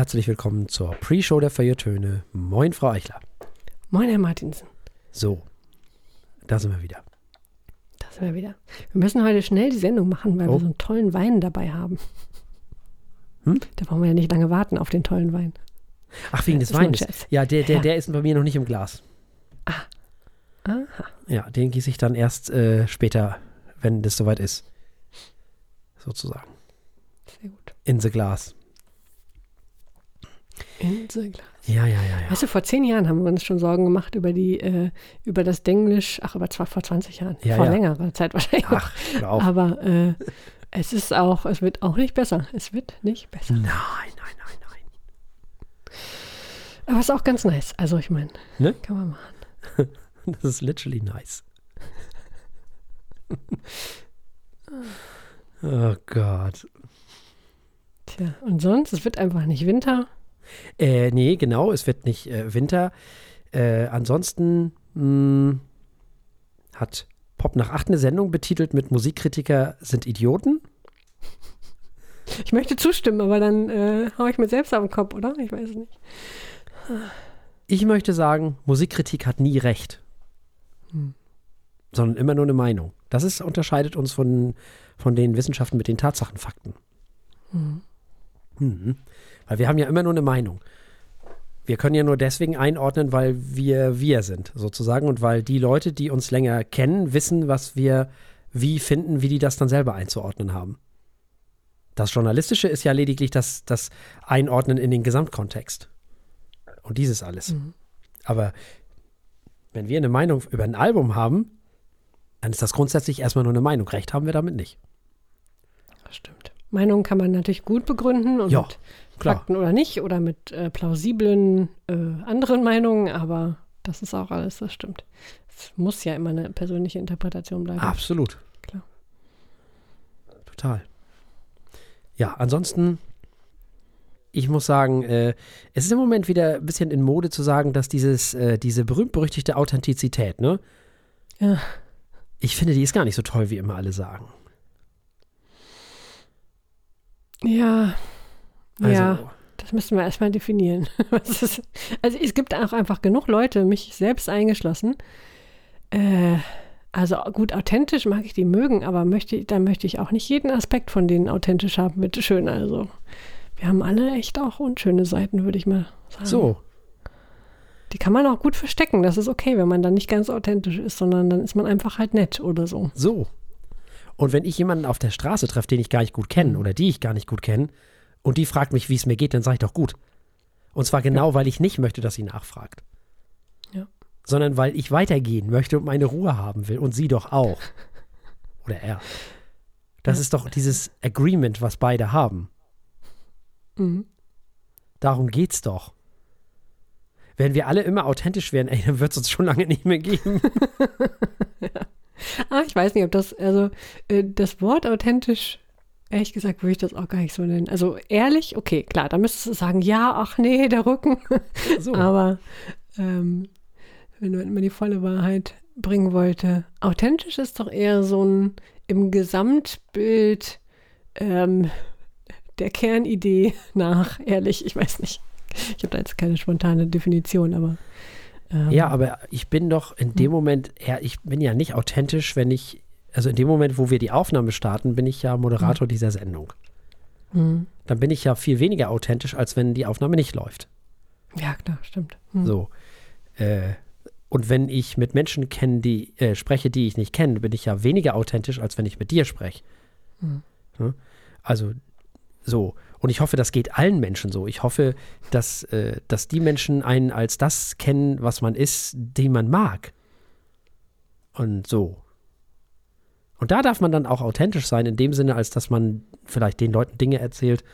herzlich willkommen zur Pre-Show der Feiertöne. Moin, Frau Eichler. Moin, Herr Martinsen. So, da sind wir wieder. Da sind wir wieder. Wir müssen heute schnell die Sendung machen, weil Oh. wir so einen tollen Wein dabei haben. Hm? Da brauchen wir ja nicht lange warten auf den tollen Wein. Ach, wegen des nur ein Weines. Ja, der, der, Ja. der ist bei mir noch nicht im Glas. Aha. Ja, den gieße ich dann erst äh, später, wenn das soweit ist. Sozusagen. Sehr gut. In the Glas. Inselglas. Ja, ja, ja, ja. Weißt du, vor zehn Jahren haben wir uns schon Sorgen gemacht über die, äh, über das Denglisch, ach, aber zwar vor 20 Jahren. Ja, vor ja. längerer Zeit wahrscheinlich. Ach, auf. aber äh, es ist auch, es wird auch nicht besser. Es wird nicht besser. Nein, nein, nein, nein. Aber es ist auch ganz nice. Also ich meine, Ne? kann man machen. Das ist literally nice. oh Gott. Tja, und sonst, es wird einfach nicht Winter. Äh, nee, genau, es wird nicht äh, Winter. Äh, ansonsten mh, hat Pop nach acht eine Sendung betitelt mit Musikkritiker sind Idioten. Ich möchte zustimmen, aber dann äh, hau ich mir selbst auf den Kopf, oder? Ich weiß es nicht. Ich möchte sagen, Musikkritik hat nie recht. Hm. Sondern immer nur eine Meinung. Das ist, unterscheidet uns von, von den Wissenschaften mit den Tatsachenfakten. Hm. Mhm. Weil wir haben ja immer nur eine Meinung. Wir können ja nur deswegen einordnen, weil wir wir sind, sozusagen. Und weil die Leute, die uns länger kennen, wissen, was wir wie finden, wie die das dann selber einzuordnen haben. Das Journalistische ist ja lediglich das, das Einordnen in den Gesamtkontext. Und dieses alles. Mhm. Aber wenn wir eine Meinung über ein Album haben, dann ist das grundsätzlich erstmal nur eine Meinung. Recht haben wir damit nicht. Meinungen kann man natürlich gut begründen und Ja, mit. Fakten oder nicht oder mit äh, plausiblen äh, anderen Meinungen, aber das ist auch alles, das stimmt. Es muss ja immer eine persönliche Interpretation bleiben. Absolut. Klar. Total. Ja, ansonsten, ich muss sagen, äh, es ist im Moment wieder ein bisschen in Mode zu sagen, dass dieses, äh, diese berühmt-berüchtigte Authentizität, ne? Ja. Ich finde, die ist gar nicht so toll, wie immer alle sagen. Ja, Also, ja, das müssen wir erstmal definieren. Ist, also es gibt auch einfach genug Leute, mich selbst eingeschlossen. Äh, also gut, authentisch mag ich die mögen, aber möchte, dann möchte ich auch nicht jeden Aspekt von denen authentisch haben. Bitte schön, also wir haben alle echt auch unschöne Seiten, würde ich mal sagen. so, Die kann man auch gut verstecken. Das ist okay, wenn man dann nicht ganz authentisch ist, sondern dann ist man einfach halt nett oder so. so. Und wenn ich jemanden auf der Straße treffe, den ich gar nicht gut kenne oder die ich gar nicht gut kenne, und die fragt mich, wie es mir geht, dann sage ich doch gut. Und zwar genau, weil ich nicht möchte, dass sie nachfragt. Ja. Sondern weil ich weitergehen möchte und meine Ruhe haben will. Und sie doch auch. Oder er. Das Ja. ist doch dieses Agreement, was beide haben. Mhm. Darum geht's doch. Wenn wir alle immer authentisch wären, ey, dann wird es uns schon lange nicht mehr geben. Ah, ich weiß nicht, ob das, also äh, das Wort authentisch, ehrlich gesagt, würde ich das auch gar nicht so nennen. Also ehrlich, okay, klar, da müsstest du sagen, ja, ach nee, der Rücken. So. Aber ähm, wenn man immer die volle Wahrheit bringen wollte, authentisch ist doch eher so ein im Gesamtbild ähm, der Kernidee nach, ehrlich, ich weiß nicht. Ich habe da jetzt keine spontane Definition, aber ähm, Ja, aber ich bin doch in dem Moment, ja, ich bin ja nicht authentisch, wenn ich, also in dem Moment, wo wir die Aufnahme starten, bin ich ja Moderator dieser Sendung. mhm. Dann bin ich ja viel weniger authentisch, als wenn die Aufnahme nicht läuft. ja, klar, stimmt. Mhm. So. Äh, und wenn ich mit Menschen kenne, die äh, spreche, die ich nicht kenne, bin ich ja weniger authentisch, als wenn ich mit dir spreche. Mhm. Also so. Und ich hoffe, das geht allen Menschen so. Ich hoffe, dass, äh, dass die Menschen einen als das kennen, was man ist, den man mag. Und so. Und da darf man dann auch authentisch sein, in dem Sinne, als dass man vielleicht den Leuten Dinge erzählt,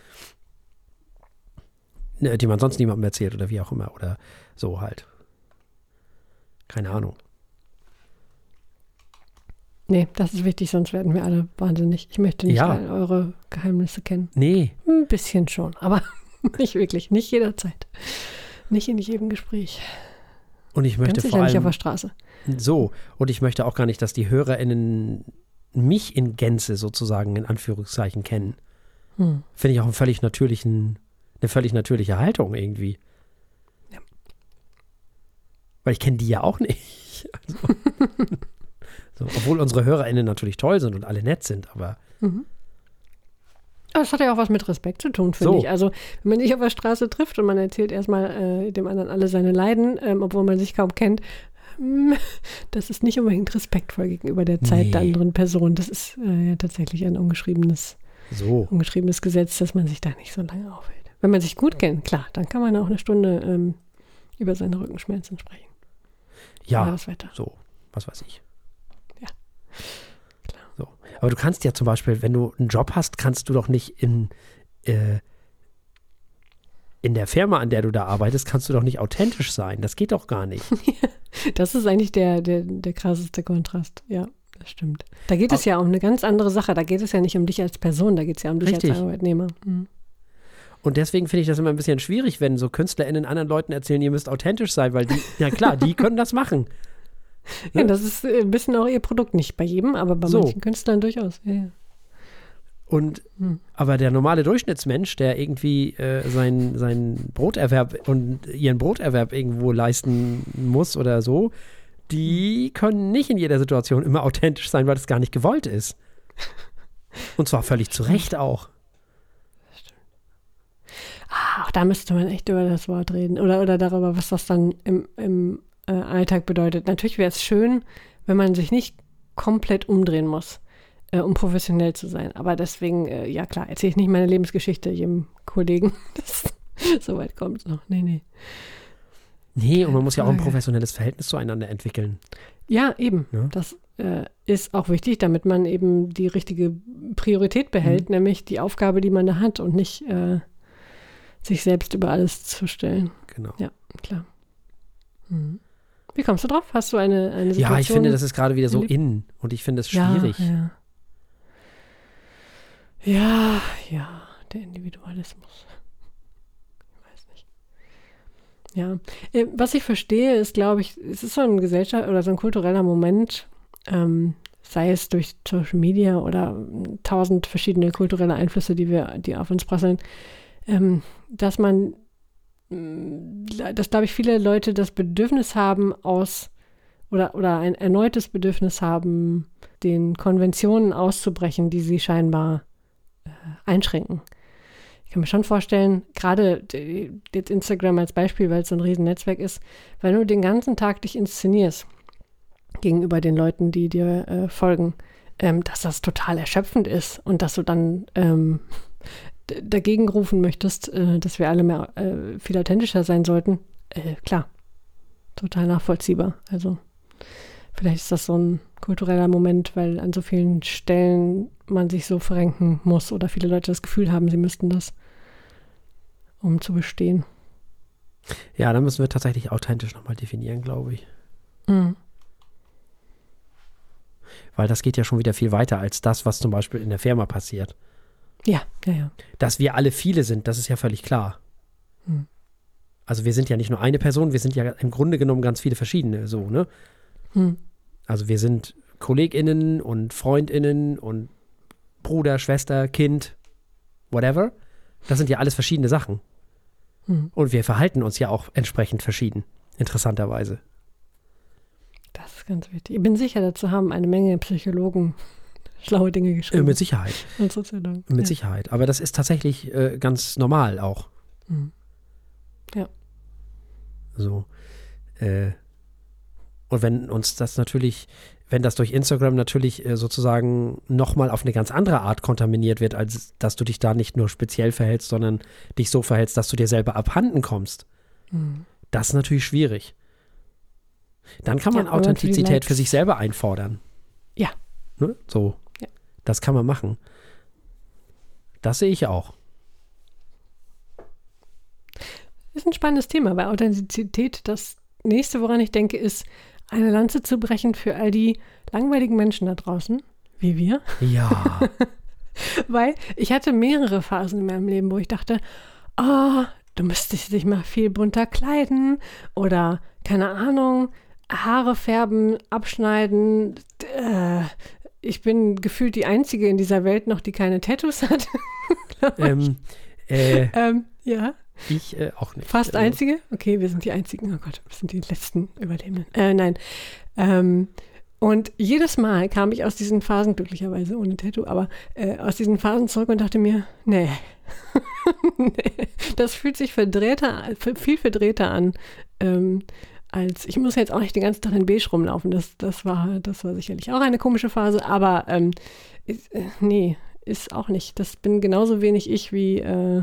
ne, die man sonst niemandem erzählt oder wie auch immer. Oder so halt. Keine Ahnung. Nee, das ist wichtig, sonst werden wir alle wahnsinnig. Ich möchte nicht Ja. eure Geheimnisse kennen. Nee, Ein bisschen schon, aber nicht wirklich, nicht jederzeit. Nicht in jedem Gespräch. und ich möchte Ganz vor sicher nicht auf allem der Straße. so. Und ich möchte auch gar nicht, dass die HörerInnen mich in Gänze sozusagen in Anführungszeichen kennen. Hm. Finde ich auch einen völlig natürlichen eine völlig natürliche Haltung irgendwie. Ja. Weil ich kenne die ja auch nicht. Also, so, obwohl unsere HörerInnen natürlich toll sind und alle nett sind, aber Mhm. Aber es hat ja auch was mit Respekt zu tun, finde So. ich. Also, wenn man sich auf der Straße trifft und man erzählt erstmal äh, dem anderen alle seine Leiden, ähm, obwohl man sich kaum kennt, hm, das ist nicht unbedingt respektvoll gegenüber der Zeit der Nee. anderen Person. Das ist äh, ja tatsächlich ein ungeschriebenes, so. ungeschriebenes Gesetz, dass man sich da nicht so lange aufhält. Wenn man sich gut kennt, klar, dann kann man auch eine Stunde ähm, über seine Rückenschmerzen sprechen. Ja, das Wetter. so, was weiß ich. Klar. So. Aber du kannst ja zum Beispiel, wenn du einen Job hast, kannst du doch nicht in, äh, in der Firma, an der du da arbeitest, kannst du doch nicht authentisch sein. Das geht doch gar nicht. Das ist eigentlich der, der, der krasseste Kontrast. Ja, das stimmt. Da geht es ja um eine ganz andere Sache. Da geht es ja nicht um dich als Person, da geht es ja um dich Richtig. als Arbeitnehmer. Mhm. Und deswegen finde ich das immer ein bisschen schwierig, wenn so KünstlerInnen anderen Leuten erzählen, ihr müsst authentisch sein, weil die, ja klar, die können das machen. Ja, das ist äh, ein bisschen auch ihr Produkt. Nicht bei jedem, aber bei So. manchen Künstlern durchaus. Ja, ja. Und Hm. aber der normale Durchschnittsmensch, der irgendwie äh, seinen sein Broterwerb und ihren Broterwerb irgendwo leisten muss oder so, die können nicht in jeder Situation immer authentisch sein, weil das gar nicht gewollt ist. Und zwar völlig zu Recht auch. Ah, auch da müsste man echt über das Wort reden. Oder, oder darüber, was das dann im, im äh, Alltag bedeutet. Natürlich wäre es schön, wenn man sich nicht komplett umdrehen muss, äh, um professionell zu sein. Aber deswegen, äh, ja klar, erzähle ich nicht meine Lebensgeschichte jedem Kollegen. Das, so weit kommt es noch. Nee, nee. Nee, und man muss ja auch ein Frage. professionelles Verhältnis zueinander entwickeln. Ja, eben. Ja. Das äh, ist auch wichtig, damit man eben die richtige Priorität behält, nämlich die Aufgabe, die man da hat und nicht äh, sich selbst über alles zu stellen. Genau. Ja, klar. Mhm. Wie kommst du drauf? Hast du eine, eine Situation? Ja, ich finde, das ist gerade wieder so in und ich finde es Ja, schwierig. Ja, ja, ja, der Individualismus. Ich weiß nicht. Ja, äh, was ich verstehe, ist, glaube ich, es ist so ein Gesellschaft oder so ein kultureller Moment, ähm, sei es durch Social Media oder ähm, tausend verschiedene kulturelle Einflüsse, die wir, die auf uns prasseln, ähm, dass man, dass glaube ich viele Leute das Bedürfnis haben aus oder, oder ein erneutes Bedürfnis haben, den Konventionen auszubrechen, die sie scheinbar äh, einschränken. Ich kann mir schon vorstellen, gerade jetzt Instagram als Beispiel, weil es so ein Riesennetzwerk ist, wenn du den ganzen Tag dich inszenierst gegenüber den Leuten, die dir äh, folgen, ähm, dass das total erschöpfend ist und dass du dann ähm, dagegen rufen möchtest, äh, dass wir alle mehr äh, viel authentischer sein sollten. Äh, klar, total nachvollziehbar. Also vielleicht ist das so ein kultureller Moment, weil an so vielen Stellen man sich so verrenken muss oder viele Leute das Gefühl haben, sie müssten das, um zu bestehen. Ja, da müssen wir tatsächlich authentisch nochmal definieren, glaube ich. Mhm. Weil das geht ja schon wieder viel weiter als das, was zum Beispiel in der Firma passiert. Ja, ja, ja. Dass wir alle viele sind, das ist ja völlig klar. Hm. Also wir sind ja nicht nur eine Person, wir sind ja im Grunde genommen ganz viele verschiedene, so, ne? Hm. Also wir sind KollegInnen und FreundInnen und Bruder, Schwester, Kind, whatever. Das sind ja alles verschiedene Sachen. Hm. Und wir verhalten uns ja auch entsprechend verschieden, interessanterweise. Das ist ganz wichtig. Ich bin sicher, dazu haben eine Menge Psychologen schlaue Dinge Äh, geschrieben. mit Sicherheit, und Soziologen. mit ja. Sicherheit. Aber das ist tatsächlich äh, ganz normal auch. Hm. Ja. So. Äh, und wenn uns das natürlich, wenn das durch Instagram natürlich äh, sozusagen nochmal auf eine ganz andere Art kontaminiert wird, als dass du dich da nicht nur speziell verhältst, sondern dich so verhältst, dass du dir selber abhanden kommst, Hm. das ist natürlich schwierig. Dann kann Ja, man die Authentizität für sich selber einfordern. Ja. Ne? So. Das kann man machen. Das sehe ich auch. Ist ein spannendes Thema, weil Authentizität, das nächste, woran ich denke, ist, eine Lanze zu brechen für all die langweiligen Menschen da draußen, wie wir. Ja. Weil ich hatte mehrere Phasen in meinem Leben, wo ich dachte, oh, du müsstest dich mal viel bunter kleiden oder, keine Ahnung, Haare färben, abschneiden. Äh, ich bin gefühlt die Einzige in dieser Welt noch, die keine Tattoos hat. ähm, äh, Ähm, Ja. Ich äh, auch nicht. Fast Also, einzige? Okay, wir sind die einzigen. Oh Gott, wir sind die letzten Überlebenden. Äh, nein. Ähm, und jedes Mal kam ich aus diesen Phasen, glücklicherweise ohne Tattoo, aber äh, aus diesen Phasen zurück und dachte mir, nee. nee. Das fühlt sich verdrehter, viel verdrehter an. Ähm, als ich muss jetzt auch nicht den ganzen Tag in Beige rumlaufen. Das, das, war, das war sicherlich auch eine komische Phase, aber ähm, ist, äh, nee, ist auch nicht. Das bin genauso wenig ich wie äh,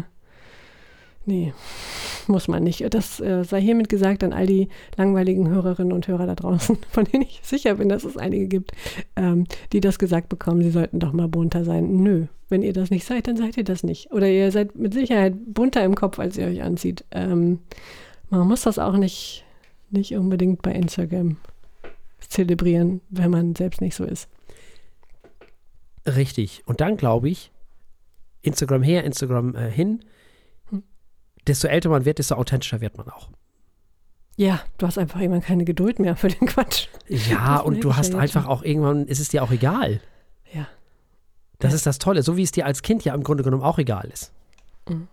Nee, muss man nicht. Das äh, sei hiermit gesagt an all die langweiligen Hörerinnen und Hörer da draußen, von denen ich sicher bin, dass es einige gibt, ähm, die das gesagt bekommen, sie sollten doch mal bunter sein. Nö, wenn ihr das nicht seid, dann seid ihr das nicht. Oder ihr seid mit Sicherheit bunter im Kopf, als ihr euch anzieht. Ähm, man muss das auch nicht, nicht unbedingt bei Instagram zelebrieren, wenn man selbst nicht so ist. Richtig. Und dann glaube ich, Instagram her, Instagram äh, hin, Hm. desto älter man wird, desto authentischer wird man auch. Ja, du hast einfach irgendwann keine Geduld mehr für den Quatsch. Ja, und du hast einfach schon. auch irgendwann, ist es dir auch egal. Ja. Das Ja. ist das Tolle, so wie es dir als Kind ja im Grunde genommen auch egal ist. Mhm.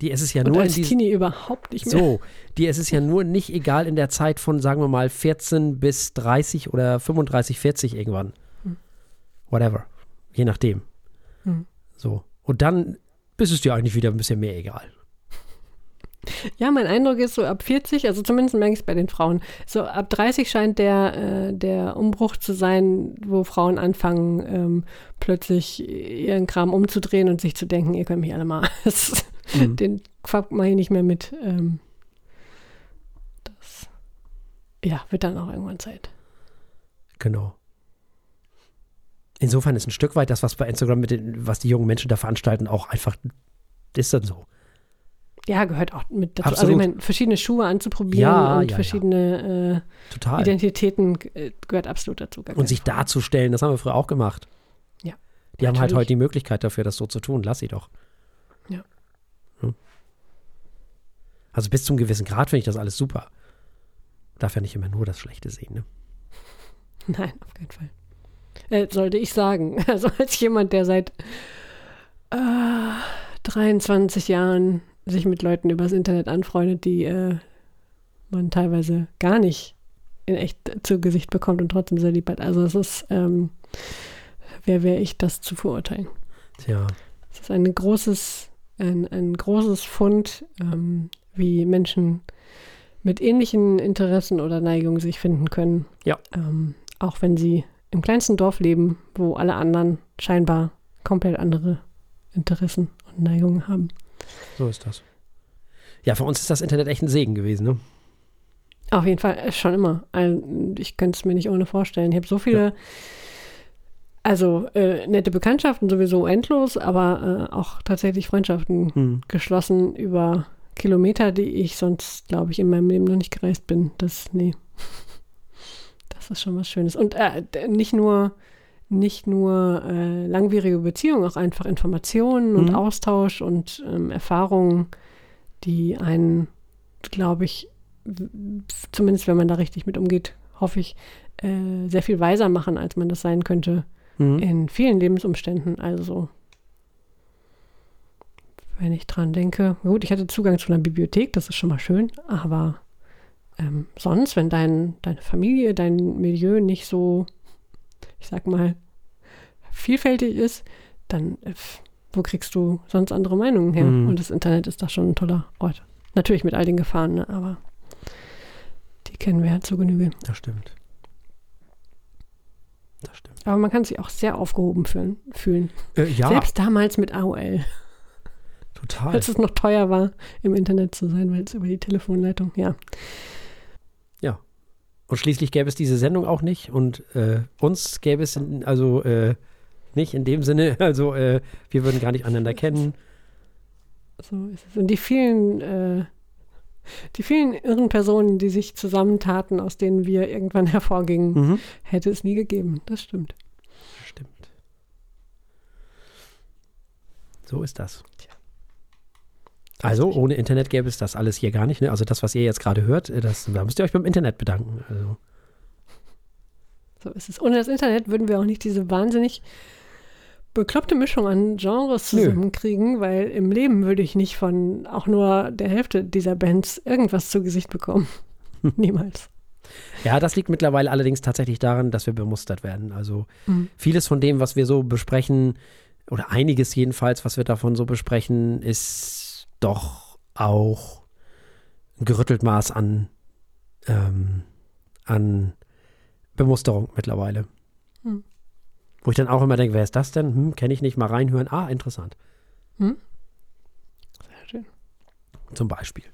Die ist es ja Und nur in als diesem. Teenie überhaupt nicht mehr. So, dir ist es ja nur nicht egal in der Zeit von, sagen wir mal, 14 bis 30 oder 35, 40 irgendwann. Hm. Whatever. Je nachdem. Hm. So. Und dann ist es dir eigentlich wieder ein bisschen mehr egal. Ja, mein Eindruck ist so ab 40, also zumindest merke ich es bei den Frauen, so ab 30 scheint der, äh, der Umbruch zu sein, wo Frauen anfangen, ähm, plötzlich ihren Kram umzudrehen und sich zu denken, ihr könnt mich alle mal. Mhm. Den Quack mache ich nicht mehr mit. Ähm, das ja, wird dann auch irgendwann Zeit. Genau. Insofern ist ein Stück weit das, was bei Instagram mit den, was die jungen Menschen da veranstalten, auch einfach, ist dann so. Ja, gehört auch mit dazu. Absolut. Also ich meine, verschiedene Schuhe anzuprobieren Ja, und ja, ja. verschiedene Total. äh, Identitäten äh, gehört absolut dazu. Und sich Frage. darzustellen, das haben wir früher auch gemacht. Ja, Die haben halt natürlich. heute die Möglichkeit dafür, das so zu tun. Lass sie doch. Ja. Hm. Also bis zum gewissen Grad finde ich das alles super. Darf ja nicht immer nur das Schlechte sehen. Ne? Nein, auf keinen Fall. Äh, sollte ich sagen. Also als jemand, der seit äh, 23 Jahren sich mit Leuten übers Internet anfreundet, die äh, man teilweise gar nicht in echt zu Gesicht bekommt und trotzdem sehr lieb hat. Also es ist, ähm, wer wäre ich, das zu verurteilen? Tja. Es ist ein großes, ein, ein großes Fund, ähm, wie Menschen mit ähnlichen Interessen oder Neigungen sich finden können. Ja. Ähm, auch wenn sie im kleinsten Dorf leben, wo alle anderen scheinbar komplett andere Interessen und Neigungen haben. So ist das. Ja, für uns ist das Internet echt ein Segen gewesen. Ne? Auf jeden Fall, äh, schon immer. Also, Ich könnte es mir nicht ohne vorstellen. Ich habe so viele, also äh, nette Bekanntschaften sowieso endlos, aber äh, auch tatsächlich Freundschaften Hm. geschlossen über Kilometer, die ich sonst, glaube ich, in meinem Leben noch nicht gereist bin. Das, nee. Das ist schon was Schönes. Und äh, nicht nur, nicht nur äh, langwierige Beziehungen, auch einfach Informationen und Mhm. Austausch und ähm, Erfahrungen, die einen, glaube ich, zumindest wenn man da richtig mit umgeht, hoffe ich, äh, sehr viel weiser machen, als man das sein könnte Hm. in vielen Lebensumständen. Also, wenn ich dran denke, gut, ich hatte Zugang zu einer Bibliothek, das ist schon mal schön, aber ähm, sonst, wenn dein, deine Familie, dein Milieu nicht so, ich sag mal, vielfältig ist, dann äh, wo kriegst du sonst andere Meinungen her? Mhm. Und das Internet ist da schon ein toller Ort. Natürlich mit all den Gefahren, ne? aber die kennen wir ja zu Genüge. Das stimmt. Das stimmt. Aber man kann sich auch sehr aufgehoben fühlen. fühlen. Äh, ja, Selbst damals mit AOL. Total. als es noch teuer war, im Internet zu sein, weil es über die Telefonleitung, ja. Und schließlich gäbe es diese Sendung auch nicht und äh, uns gäbe es in, also äh, nicht in dem Sinne, also äh, wir würden gar nicht einander kennen. So ist es. Und die vielen, äh, die vielen irren Personen, die sich zusammentaten, aus denen wir irgendwann hervorgingen, Mhm. hätte es nie gegeben. Das stimmt. Stimmt. So ist das. Also ohne Internet gäbe es das alles hier gar nicht. Ne? Also das, was ihr jetzt gerade hört, äh, das, da müsst ihr euch beim Internet bedanken. Also, So ist es. Ohne das Internet würden wir auch nicht diese wahnsinnig bekloppte Mischung an Genres zusammenkriegen, weil im Leben würde ich nicht von auch nur der Hälfte dieser Bands irgendwas zu Gesicht bekommen. Niemals. Ja, das liegt mittlerweile allerdings tatsächlich daran, dass wir bemustert werden. Also mhm. vieles von dem, was wir so besprechen, oder einiges jedenfalls, was wir davon so besprechen, ist doch auch ein gerüttelt Maß an, ähm, an Bemusterung mittlerweile. Hm. Wo ich dann auch immer denke, wer ist das denn? Hm, kenne ich nicht, mal reinhören. Ah, interessant. Hm? Sehr schön. Zum Beispiel.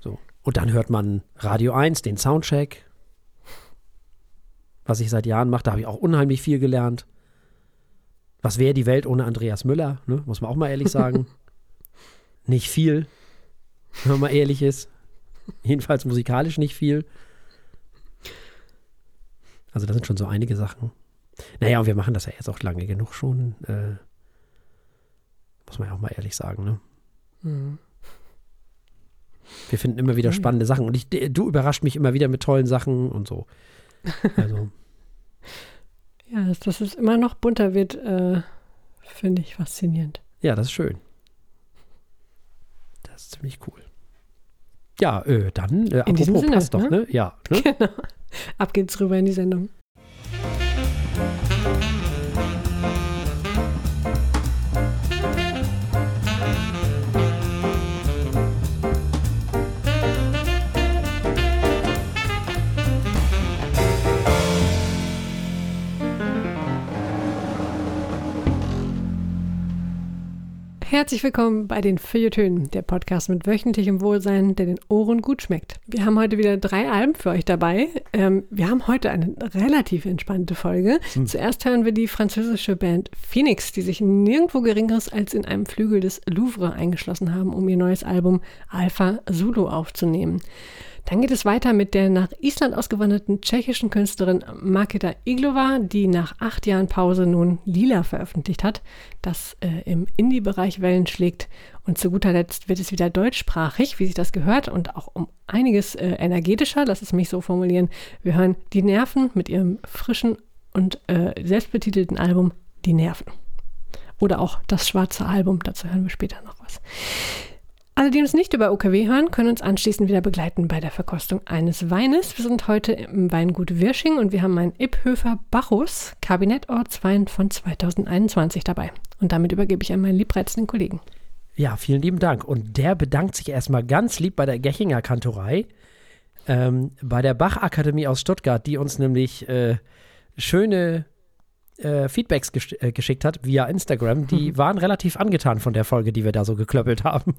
So. Und dann hört man Radio 1, den Soundcheck. Was ich seit Jahren mache, da habe ich auch unheimlich viel gelernt. Was wäre die Welt ohne Andreas Müller? Ne? Muss man auch mal ehrlich sagen. nicht viel, wenn man mal ehrlich ist. Jedenfalls musikalisch nicht viel. Also da sind schon so einige Sachen. Naja, und wir machen das ja jetzt auch lange genug schon. Äh, muss man ja auch mal ehrlich sagen, ne? Mhm. Wir finden immer wieder spannende Sachen. Und ich, du überrascht mich immer wieder mit tollen Sachen und so. Also. ja, dass, dass es immer noch bunter wird, äh, finde ich faszinierend. Ja, das ist schön. Ziemlich cool. Ja, äh, dann, äh, in apropos, Sinne, passt doch, ne? Ja. Ne? Genau. Ab geht's rüber in die Sendung. Herzlich willkommen bei den Feuilletönen, der Podcast mit wöchentlichem Wohlsein, der den Ohren gut schmeckt. Wir haben heute wieder drei Alben für euch dabei. Ähm, wir haben heute eine relativ entspannte Folge. Hm. Zuerst hören wir die französische Band Phoenix, die sich nirgendwo Geringeres als in einem Flügel des Louvre eingeschlossen haben, um ihr neues Album Alpha Zulu aufzunehmen. Dann geht es weiter mit der nach Island ausgewanderten tschechischen Künstlerin Marketa Iglova, die nach acht Jahren Pause nun Lila veröffentlicht hat, das äh, im Indie-Bereich Wellen schlägt. Und zu guter Letzt wird es wieder deutschsprachig, wie sich das gehört, und auch um einiges äh, energetischer, lass es mich so formulieren. Wir hören Die Nerven mit ihrem frischen und äh, selbstbetitelten Album Die Nerven. Oder auch das schwarze Album, dazu hören wir später noch was. Alle, die uns nicht über OKW hören, können uns anschließend wieder begleiten bei der Verkostung eines Weines. Wir sind heute im Weingut Wirsching und wir haben einen Ipphöfer Bacchus Kabinettortswein von 2021 dabei. Und damit übergebe ich an meinen liebreizenden Kollegen. Ja, vielen lieben Dank. Und der bedankt sich erstmal ganz lieb bei der Gechinger Kantorei, ähm, bei der Bach-Akademie aus Stuttgart, die uns nämlich äh, schöne äh, Feedbacks gesch äh, geschickt hat via Instagram, die mhm. waren relativ angetan von der Folge, die wir da so geklöppelt haben.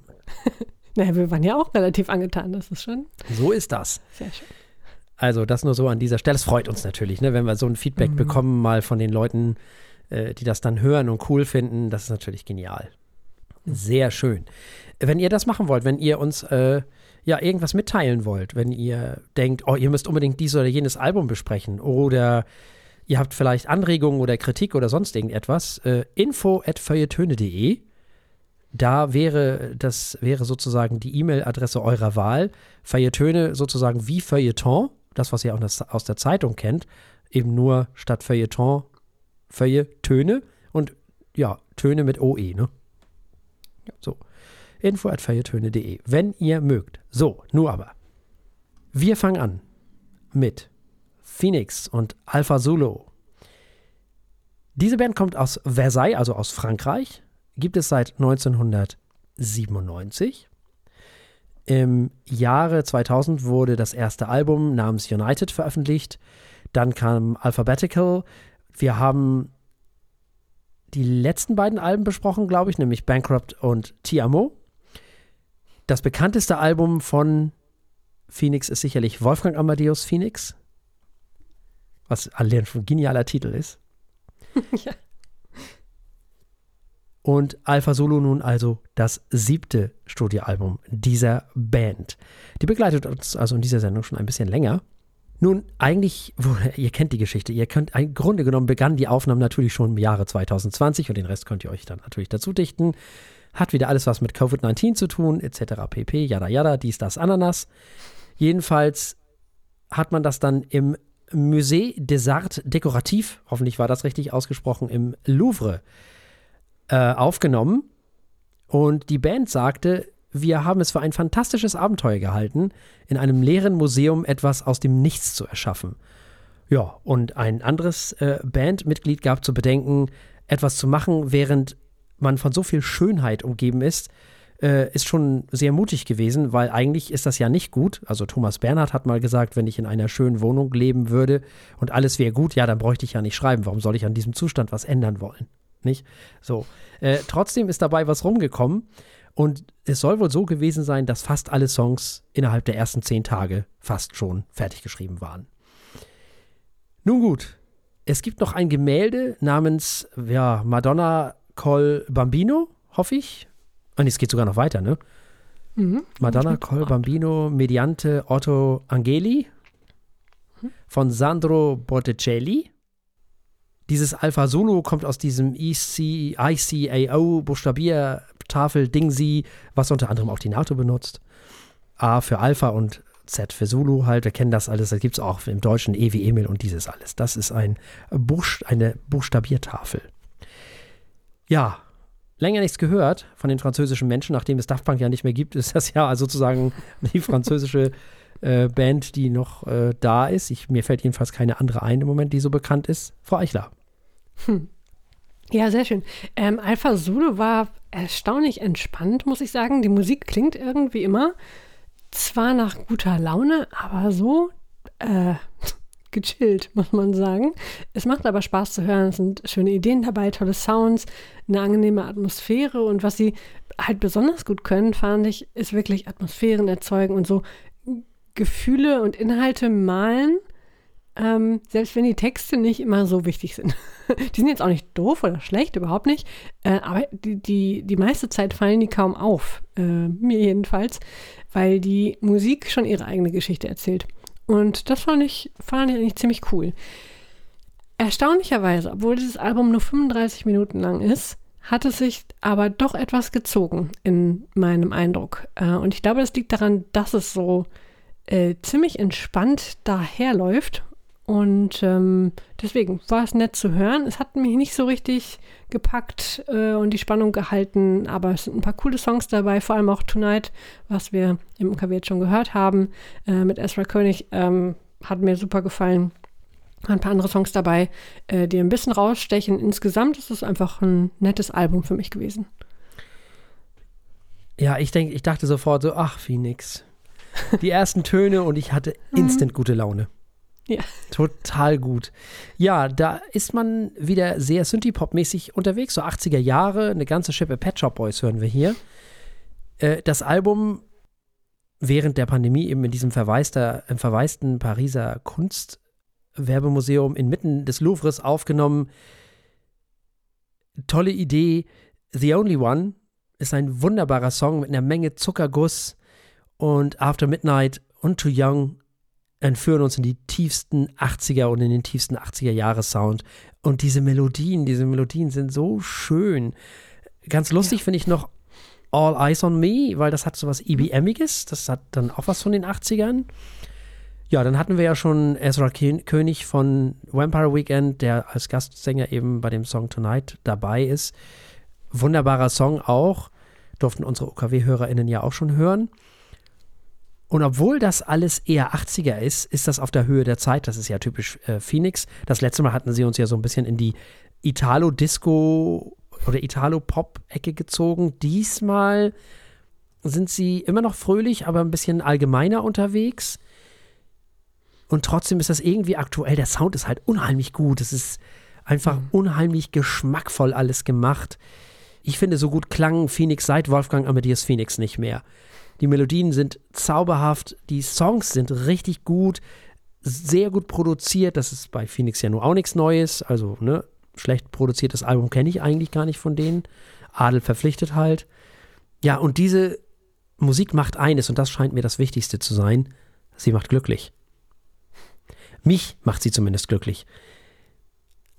naja, wir waren ja auch relativ angetan, das ist schon. So ist das. Sehr schön. Also, das nur so an dieser Stelle. Es freut uns natürlich, ne, wenn wir so ein Feedback mhm. bekommen, mal von den Leuten, äh, die das dann hören und cool finden. Das ist natürlich genial. Sehr schön. Wenn ihr das machen wollt, wenn ihr uns äh, ja irgendwas mitteilen wollt, wenn ihr denkt, oh, ihr müsst unbedingt dieses oder jenes Album besprechen oder Ihr habt vielleicht Anregungen oder Kritik oder sonst irgendetwas. Äh, info at feuilletöne.de. Da wäre, das wäre sozusagen die E-Mail-Adresse eurer Wahl. Feuilletöne sozusagen wie Feuilleton, das, was ihr auch aus der Zeitung kennt, eben nur statt Feuilleton Feuilletöne und ja, Töne mit OE, ne? So. Info at feuilletöne.de, wenn ihr mögt. So, nur aber. Wir fangen an mit Phoenix und Alpha Zulu. Diese Band kommt aus Versailles, also aus Frankreich, gibt es seit 1997. Im Jahre 2000 wurde das erste Album namens United veröffentlicht. Dann kam Alphabetical. Wir haben die letzten beiden Alben besprochen, glaube ich, nämlich Bankrupt und Tiamo. Das bekannteste Album von Phoenix ist sicherlich Wolfgang Amadeus Phoenix was allein ein genialer Titel ist. ja. Und Alpha Solo nun also das siebte Studioalbum dieser Band. Die begleitet uns also in dieser Sendung schon ein bisschen länger. Nun, eigentlich, ihr kennt die Geschichte, ihr könnt, im Grunde genommen begannen die Aufnahmen natürlich schon im Jahre 2020 und den Rest könnt ihr euch dann natürlich dazu dichten. Hat wieder alles was mit Covid-19 zu tun, etc. pp, yada yada, dies, das, Ananas. Jedenfalls hat man das dann im Musée des Arts Décoratifs, hoffentlich war das richtig ausgesprochen, im Louvre äh, aufgenommen. Und die Band sagte, wir haben es für ein fantastisches Abenteuer gehalten, in einem leeren Museum etwas aus dem Nichts zu erschaffen. Ja, und ein anderes äh, Bandmitglied gab zu bedenken, etwas zu machen, während man von so viel Schönheit umgeben ist, äh, ist schon sehr mutig gewesen, weil eigentlich ist das ja nicht gut. Also Thomas Bernhard hat mal gesagt, wenn ich in einer schönen Wohnung leben würde und alles wäre gut, ja, dann bräuchte ich ja nicht schreiben. Warum soll ich an diesem Zustand was ändern wollen? Nicht? So. Äh, trotzdem ist dabei was rumgekommen. Und es soll wohl so gewesen sein, dass fast alle Songs innerhalb der ersten zehn Tage fast schon fertig geschrieben waren. Nun gut, es gibt noch ein Gemälde namens ja, Madonna col Bambino, hoffe ich. Und es geht sogar noch weiter, ne? Mhm. Madonna col Bambino mediante Otto Angeli von Sandro Botticelli. Dieses Alpha Solo kommt aus diesem EC, ICAO Buchstabiertafel Dingsi, was unter anderem auch die NATO benutzt. A für Alpha und Z für Zulu halt. Wir kennen das alles. Das gibt es auch im Deutschen E wie Emil und dieses alles. Das ist ein Buch, eine Buchstabiertafel. Ja, länger nichts gehört von den französischen Menschen, nachdem es Daft Punk ja nicht mehr gibt, ist das ja sozusagen die französische äh, Band, die noch äh, da ist. Ich, mir fällt jedenfalls keine andere ein im Moment, die so bekannt ist. Frau Eichler. Hm. Ja, sehr schön. Ähm, Alpha Zulu war erstaunlich entspannt, muss ich sagen. Die Musik klingt irgendwie immer zwar nach guter Laune, aber so äh, gechillt, muss man sagen. Es macht aber Spaß zu hören. Es sind schöne Ideen dabei, tolle Sounds, eine angenehme Atmosphäre. Und was sie halt besonders gut können, fand ich, ist wirklich Atmosphären erzeugen und so Gefühle und Inhalte malen. Ähm, selbst wenn die Texte nicht immer so wichtig sind. die sind jetzt auch nicht doof oder schlecht, überhaupt nicht. Äh, aber die, die, die meiste Zeit fallen die kaum auf. Äh, mir jedenfalls. Weil die Musik schon ihre eigene Geschichte erzählt. Und das fand ich, fand ich eigentlich ziemlich cool. Erstaunlicherweise, obwohl dieses Album nur 35 Minuten lang ist, hat es sich aber doch etwas gezogen in meinem Eindruck. Äh, und ich glaube, das liegt daran, dass es so äh, ziemlich entspannt daherläuft und ähm, deswegen war es nett zu hören. Es hat mich nicht so richtig gepackt äh, und die Spannung gehalten, aber es sind ein paar coole Songs dabei, vor allem auch Tonight, was wir im UKW jetzt schon gehört haben, äh, mit Ezra König, ähm, hat mir super gefallen. Ein paar andere Songs dabei, äh, die ein bisschen rausstechen. Insgesamt ist es einfach ein nettes Album für mich gewesen. Ja, ich denke, ich dachte sofort so, ach, Phoenix. Die ersten Töne und ich hatte mhm. instant gute Laune. Ja. Total gut. Ja, da ist man wieder sehr Synthie-Pop-mäßig unterwegs, so 80er Jahre, eine ganze Schippe Pet Shop Boys hören wir hier. Äh, das Album während der Pandemie eben in diesem verwaister, im verwaisten Pariser Kunstwerbemuseum inmitten des Louvres aufgenommen. Tolle Idee. The Only One ist ein wunderbarer Song mit einer Menge Zuckerguss und After Midnight und Too Young entführen uns in die tiefsten 80er und in den tiefsten 80er Jahre Sound. Und diese Melodien, diese Melodien sind so schön. Ganz lustig ja. finde ich noch All Eyes on Me, weil das hat so was IBMiges. Das hat dann auch was von den 80ern. Ja, dann hatten wir ja schon Ezra König von Vampire Weekend, der als Gastsänger eben bei dem Song Tonight dabei ist. Wunderbarer Song auch. Durften unsere OKW-HörerInnen ja auch schon hören. Und obwohl das alles eher 80er ist, ist das auf der Höhe der Zeit. Das ist ja typisch äh, Phoenix. Das letzte Mal hatten sie uns ja so ein bisschen in die Italo-Disco oder Italo-Pop-Ecke gezogen. Diesmal sind sie immer noch fröhlich, aber ein bisschen allgemeiner unterwegs. Und trotzdem ist das irgendwie aktuell. Der Sound ist halt unheimlich gut. Es ist einfach mhm. unheimlich geschmackvoll alles gemacht. Ich finde, so gut klang Phoenix seit Wolfgang Amadeus Phoenix nicht mehr. Die Melodien sind zauberhaft, die Songs sind richtig gut, sehr gut produziert. Das ist bei Phoenix ja nur auch nichts Neues. Also, ne, schlecht produziertes Album kenne ich eigentlich gar nicht von denen. Adel verpflichtet halt. Ja, und diese Musik macht eines, und das scheint mir das Wichtigste zu sein: sie macht glücklich. Mich macht sie zumindest glücklich.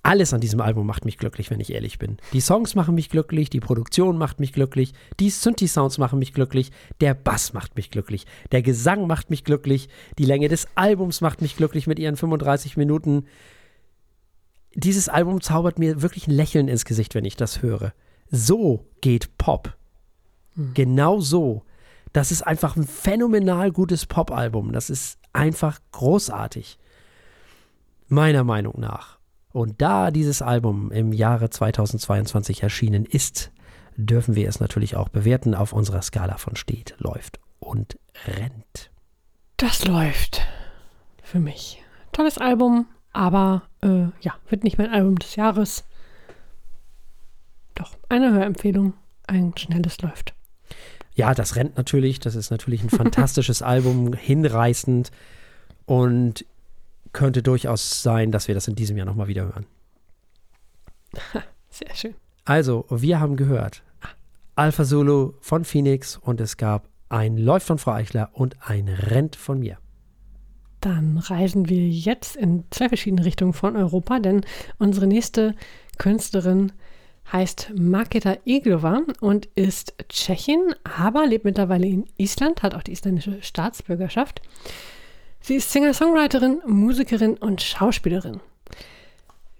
Alles an diesem Album macht mich glücklich, wenn ich ehrlich bin. Die Songs machen mich glücklich, die Produktion macht mich glücklich, die Synthi-Sounds machen mich glücklich, der Bass macht mich glücklich, der Gesang macht mich glücklich, die Länge des Albums macht mich glücklich mit ihren 35 Minuten. Dieses Album zaubert mir wirklich ein Lächeln ins Gesicht, wenn ich das höre. So geht Pop. Hm. Genau so. Das ist einfach ein phänomenal gutes Pop-Album. Das ist einfach großartig. Meiner Meinung nach. Und da dieses Album im Jahre 2022 erschienen ist, dürfen wir es natürlich auch bewerten auf unserer Skala von steht, läuft und rennt. Das läuft für mich. Tolles Album, aber äh, ja, wird nicht mein Album des Jahres. Doch, eine Hörempfehlung, ein schnelles läuft. Ja, das rennt natürlich. Das ist natürlich ein fantastisches Album, hinreißend. Und könnte durchaus sein, dass wir das in diesem Jahr nochmal wieder hören. Sehr schön. Also, wir haben gehört Alpha Zulu von Phoenix und es gab ein Läuft von Frau Eichler und ein Rent von mir. Dann reisen wir jetzt in zwei verschiedene Richtungen von Europa, denn unsere nächste Künstlerin heißt Marketa Iglova und ist Tschechin, aber lebt mittlerweile in Island, hat auch die isländische Staatsbürgerschaft. Sie ist Singer-Songwriterin, Musikerin und Schauspielerin.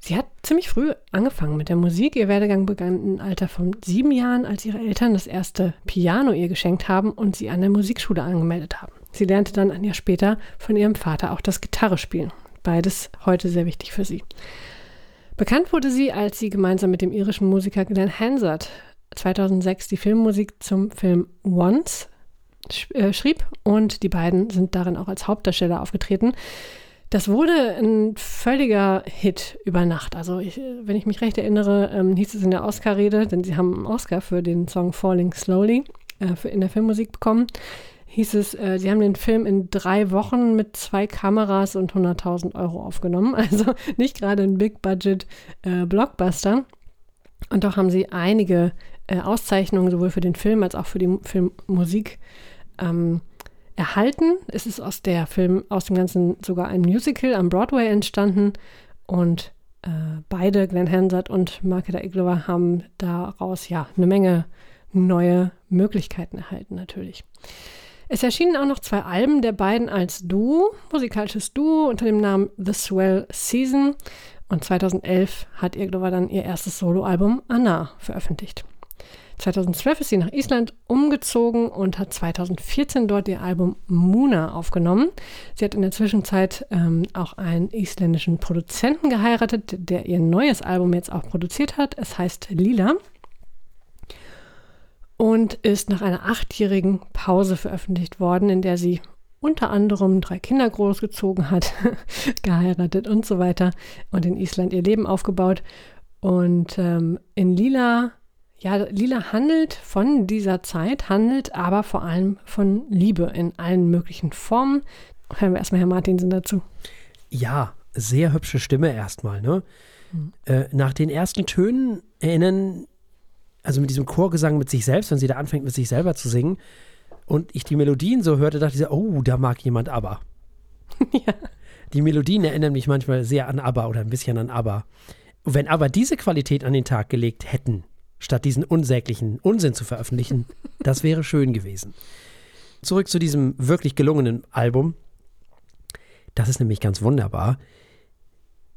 Sie hat ziemlich früh angefangen mit der Musik. Ihr Werdegang begann im Alter von sieben Jahren, als ihre Eltern das erste Piano ihr geschenkt haben und sie an der Musikschule angemeldet haben. Sie lernte dann ein Jahr später von ihrem Vater auch das Gitarre spielen. Beides heute sehr wichtig für sie. Bekannt wurde sie, als sie gemeinsam mit dem irischen Musiker Glenn Hansard 2006 die Filmmusik zum Film Once äh, schrieb und die beiden sind darin auch als Hauptdarsteller aufgetreten. Das wurde ein völliger Hit über Nacht. Also, ich, wenn ich mich recht erinnere, ähm, hieß es in der Oscar-Rede, denn sie haben einen Oscar für den Song Falling Slowly äh, für, in der Filmmusik bekommen, hieß es, äh, sie haben den Film in drei Wochen mit zwei Kameras und 100.000 Euro aufgenommen. Also nicht gerade ein Big-Budget-Blockbuster. Äh, und doch haben sie einige äh, Auszeichnungen sowohl für den Film als auch für die Filmmusik ähm, erhalten. Es ist aus der Film, aus dem Ganzen sogar ein Musical am Broadway entstanden und äh, beide, Glenn Hansard und Marketa Iglova, haben daraus ja eine Menge neue Möglichkeiten erhalten natürlich. Es erschienen auch noch zwei Alben der beiden als Duo, musikalisches Duo unter dem Namen The Swell Season und 2011 hat Iglova dann ihr erstes Soloalbum Anna veröffentlicht. 2012 ist sie nach Island umgezogen und hat 2014 dort ihr Album Muna aufgenommen. Sie hat in der Zwischenzeit ähm, auch einen isländischen Produzenten geheiratet, der ihr neues Album jetzt auch produziert hat. Es heißt Lila und ist nach einer achtjährigen Pause veröffentlicht worden, in der sie unter anderem drei Kinder großgezogen hat, geheiratet und so weiter und in Island ihr Leben aufgebaut. Und ähm, in Lila ja, Lila handelt von dieser Zeit, handelt aber vor allem von Liebe in allen möglichen Formen. Hören wir erstmal Herr Martinsen dazu. Ja, sehr hübsche Stimme erstmal, ne? Mhm. Äh, nach den ersten Tönen erinnern, also mit diesem Chorgesang mit sich selbst, wenn sie da anfängt, mit sich selber zu singen, und ich die Melodien so hörte, dachte ich so, oh, da mag jemand ABBA. ja. Die Melodien erinnern mich manchmal sehr an ABBA oder ein bisschen an ABBA. Wenn aber diese Qualität an den Tag gelegt hätten, statt diesen unsäglichen Unsinn zu veröffentlichen. Das wäre schön gewesen. Zurück zu diesem wirklich gelungenen Album. Das ist nämlich ganz wunderbar.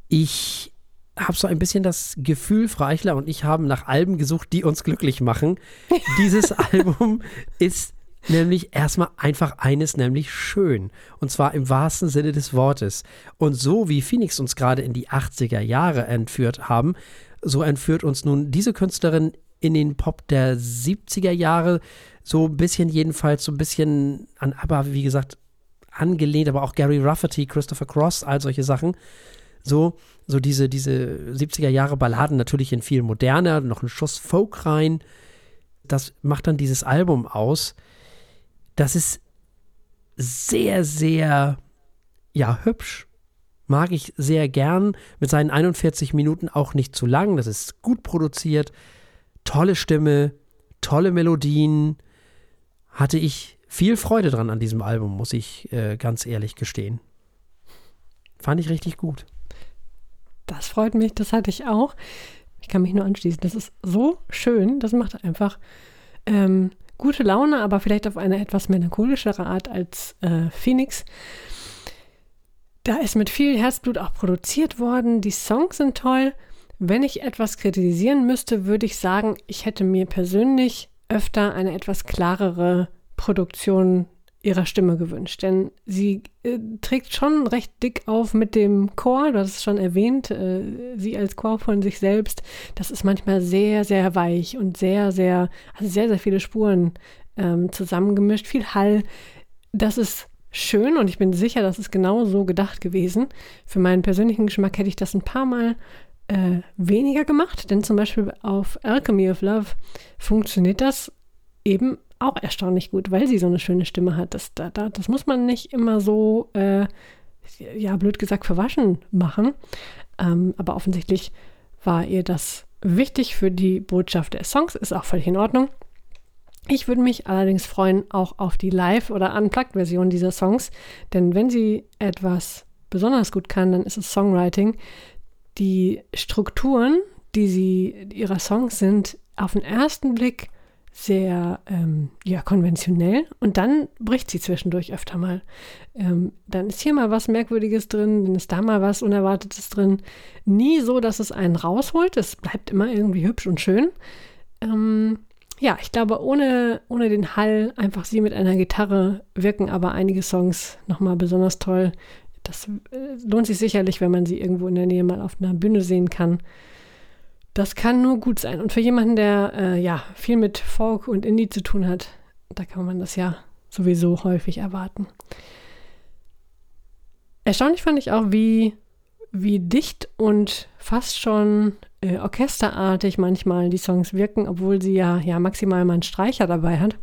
Ich habe so ein bisschen das Gefühl, Frau Eichler und ich haben nach Alben gesucht, die uns glücklich machen. Dieses Album ist nämlich erstmal einfach eines, nämlich schön. Und zwar im wahrsten Sinne des Wortes. Und so wie Phoenix uns gerade in die 80er Jahre entführt haben, so entführt uns nun diese Künstlerin in den Pop der 70er Jahre, so ein bisschen jedenfalls, so ein bisschen an aber wie gesagt, angelehnt, aber auch Gary Rafferty, Christopher Cross, all solche Sachen. So, so diese, diese 70er Jahre Balladen natürlich in viel moderner, noch ein Schuss Folk rein. Das macht dann dieses Album aus. Das ist sehr, sehr, ja, hübsch mag ich sehr gern. Mit seinen 41 Minuten auch nicht zu lang. Das ist gut produziert. Tolle Stimme, tolle Melodien. Hatte ich viel Freude dran an diesem Album, muss ich äh, ganz ehrlich gestehen. Fand ich richtig gut. Das freut mich, das hatte ich auch. Ich kann mich nur anschließen. Das ist so schön. Das macht einfach ähm, gute Laune, aber vielleicht auf eine etwas melancholischere Art als äh, Phoenix. Da ist mit viel Herzblut auch produziert worden. Die Songs sind toll. Wenn ich etwas kritisieren müsste, würde ich sagen, ich hätte mir persönlich öfter eine etwas klarere Produktion ihrer Stimme gewünscht. Denn sie äh, trägt schon recht dick auf mit dem Chor, du hast es schon erwähnt, äh, sie als Chor von sich selbst. Das ist manchmal sehr, sehr weich und sehr, sehr, also sehr, sehr viele Spuren ähm, zusammengemischt, viel Hall. Das ist schön und ich bin sicher, das ist genau so gedacht gewesen. Für meinen persönlichen Geschmack hätte ich das ein paar Mal äh, weniger gemacht, denn zum Beispiel auf Alchemy of Love funktioniert das eben auch erstaunlich gut, weil sie so eine schöne Stimme hat. Das, da, das muss man nicht immer so, äh, ja, blöd gesagt, verwaschen machen. Ähm, aber offensichtlich war ihr das wichtig für die Botschaft der Songs, ist auch völlig in Ordnung. Ich würde mich allerdings freuen auch auf die Live- oder Unplugged-Version dieser Songs, denn wenn sie etwas besonders gut kann, dann ist es Songwriting. Die Strukturen, die sie ihrer Songs sind, auf den ersten Blick sehr ähm, ja, konventionell und dann bricht sie zwischendurch öfter mal. Ähm, dann ist hier mal was Merkwürdiges drin, dann ist da mal was Unerwartetes drin. Nie so, dass es einen rausholt. Es bleibt immer irgendwie hübsch und schön. Ähm, ja, ich glaube, ohne, ohne den Hall, einfach sie mit einer Gitarre wirken aber einige Songs nochmal besonders toll. Das äh, lohnt sich sicherlich, wenn man sie irgendwo in der Nähe mal auf einer Bühne sehen kann. Das kann nur gut sein. Und für jemanden, der äh, ja viel mit Folk und Indie zu tun hat, da kann man das ja sowieso häufig erwarten. Erstaunlich fand ich auch, wie, wie dicht und fast schon äh, orchesterartig manchmal die Songs wirken, obwohl sie ja, ja maximal mal einen Streicher dabei hat.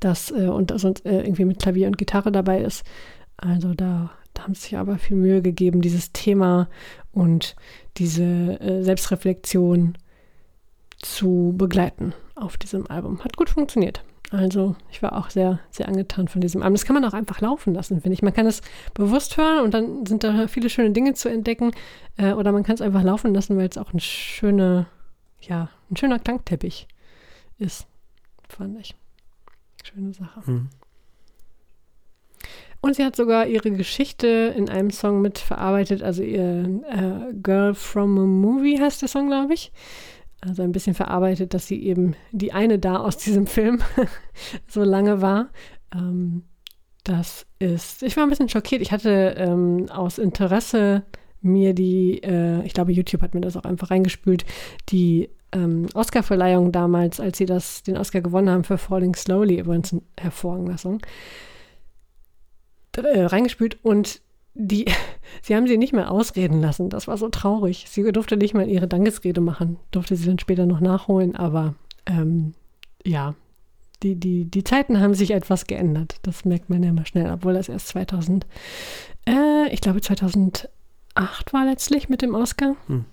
Das äh, und sonst äh, irgendwie mit Klavier und Gitarre dabei ist. Also da, da haben sie sich aber viel Mühe gegeben, dieses Thema und diese äh, Selbstreflexion zu begleiten auf diesem Album. Hat gut funktioniert. Also ich war auch sehr, sehr angetan von diesem Album. Das kann man auch einfach laufen lassen, finde ich. Man kann es bewusst hören und dann sind da viele schöne Dinge zu entdecken. Äh, oder man kann es einfach laufen lassen, weil es auch ein schöner, ja, ein schöner Klangteppich ist, fand ich. Schöne Sache. Mhm. Und sie hat sogar ihre Geschichte in einem Song mitverarbeitet, also ihr äh, Girl from a Movie heißt der Song, glaube ich. Also ein bisschen verarbeitet, dass sie eben die eine da aus diesem Film so lange war. Ähm, das ist, ich war ein bisschen schockiert. Ich hatte ähm, aus Interesse mir die, äh, ich glaube, YouTube hat mir das auch einfach reingespült, die ähm, Oscar-Verleihung damals, als sie das, den Oscar gewonnen haben für Falling Slowly, übrigens ein hervorragender Song äh, reingespült und die, sie haben sie nicht mehr ausreden lassen. Das war so traurig. Sie durfte nicht mal ihre Dankesrede machen, durfte sie dann später noch nachholen, aber ähm, ja, die, die, die Zeiten haben sich etwas geändert. Das merkt man ja immer schnell, obwohl das erst 2000, äh, ich glaube 2008 war letztlich mit dem Oscar. Hm.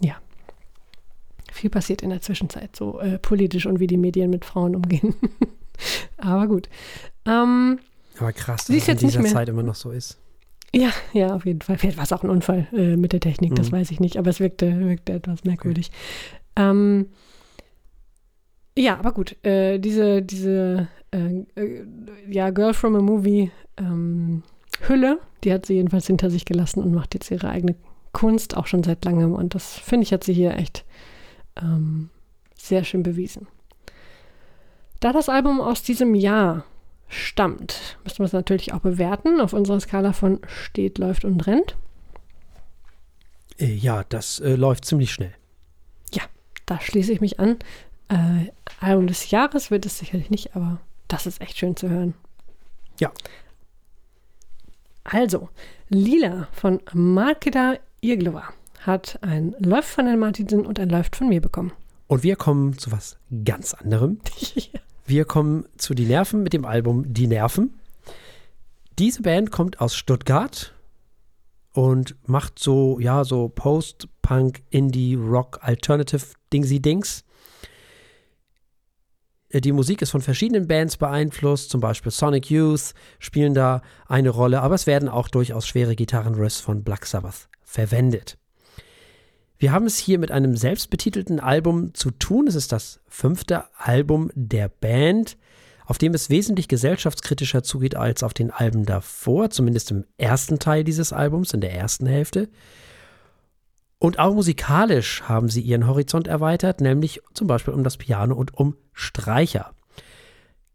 Ja. Viel passiert in der Zwischenzeit, so äh, politisch und wie die Medien mit Frauen umgehen. aber gut. Ähm, aber krass, dass es in dieser Zeit immer noch so ist. Ja, ja, auf jeden Fall. Vielleicht war es auch ein Unfall äh, mit der Technik, mhm. das weiß ich nicht, aber es wirkte, wirkte etwas merkwürdig. Okay. Ähm, ja, aber gut, äh, diese, diese äh, äh, ja, Girl from a Movie ähm, Hülle, die hat sie jedenfalls hinter sich gelassen und macht jetzt ihre eigene Kunst auch schon seit langem. Und das finde ich, hat sie hier echt ähm, sehr schön bewiesen. Da das Album aus diesem Jahr stammt. Müssen wir es natürlich auch bewerten auf unserer Skala von steht, läuft und rennt. Äh, ja, das äh, läuft ziemlich schnell. Ja, da schließe ich mich an. Äh, Album des Jahres wird es sicherlich nicht, aber das ist echt schön zu hören. Ja. Also, Lila von Markeda Irglova hat ein Läuft von Herrn Martinsen und ein Läuft von mir bekommen. Und wir kommen zu was ganz anderem. ja. Wir kommen zu Die Nerven mit dem Album Die Nerven. Diese Band kommt aus Stuttgart und macht so, ja, so Post-Punk, Indie, Rock, Alternative Dingsy-Dings. Äh, die Musik ist von verschiedenen Bands beeinflusst, zum Beispiel Sonic Youth spielen da eine Rolle, aber es werden auch durchaus schwere Gitarrenriffs von Black Sabbath verwendet. Wir haben es hier mit einem selbstbetitelten Album zu tun. Es ist das fünfte Album der Band, auf dem es wesentlich gesellschaftskritischer zugeht als auf den Alben davor, zumindest im ersten Teil dieses Albums, in der ersten Hälfte. Und auch musikalisch haben sie ihren Horizont erweitert, nämlich zum Beispiel um das Piano und um Streicher.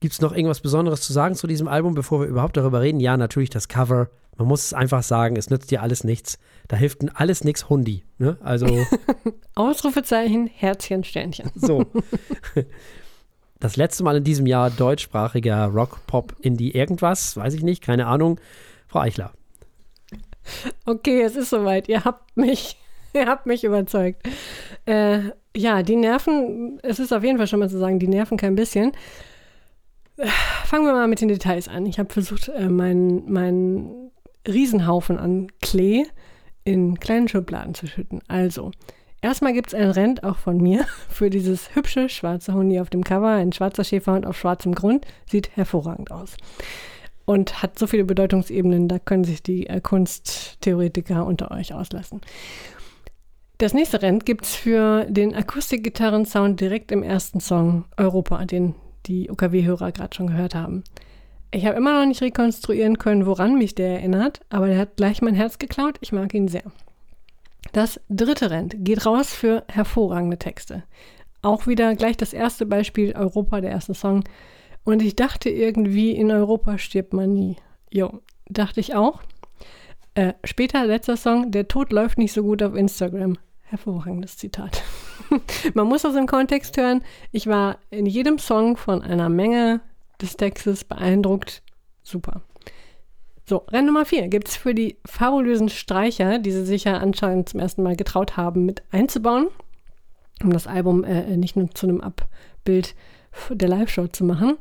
Gibt es noch irgendwas Besonderes zu sagen zu diesem Album, bevor wir überhaupt darüber reden? Ja, natürlich das Cover. Man muss es einfach sagen, es nützt dir alles nichts. Da hilft alles nichts Hundi. Ne? Also. Ausrufezeichen, Herzchen, Sternchen. So. Das letzte Mal in diesem Jahr deutschsprachiger Rock, Pop, Indie, irgendwas, weiß ich nicht, keine Ahnung. Frau Eichler. Okay, es ist soweit. Ihr habt mich, ihr habt mich überzeugt. Äh, ja, die Nerven, es ist auf jeden Fall schon mal zu sagen, die nerven kein bisschen. Fangen wir mal mit den Details an. Ich habe versucht, äh, meinen mein Riesenhaufen an Klee in kleinen Schubladen zu schütten. Also, erstmal gibt es ein Rent auch von mir für dieses hübsche schwarze Hundi auf dem Cover. Ein schwarzer Schäferhund auf schwarzem Grund. Sieht hervorragend aus. Und hat so viele Bedeutungsebenen, da können sich die äh, Kunsttheoretiker unter euch auslassen. Das nächste Rent gibt es für den Akustikgitarren-Sound direkt im ersten Song Europa, den die OKW-Hörer gerade schon gehört haben. Ich habe immer noch nicht rekonstruieren können, woran mich der erinnert, aber der hat gleich mein Herz geklaut. Ich mag ihn sehr. Das dritte Rent geht raus für hervorragende Texte. Auch wieder gleich das erste Beispiel Europa, der erste Song. Und ich dachte irgendwie, in Europa stirbt man nie. Jo, dachte ich auch. Äh, später, letzter Song, der Tod läuft nicht so gut auf Instagram. Hervorragendes Zitat. man muss das im Kontext hören. Ich war in jedem Song von einer Menge des Textes beeindruckt. Super. So, Renn Nummer 4 gibt es für die fabulösen Streicher, die sie sich ja anscheinend zum ersten Mal getraut haben, mit einzubauen, um das Album äh, nicht nur zu einem Abbild der Live-Show zu machen.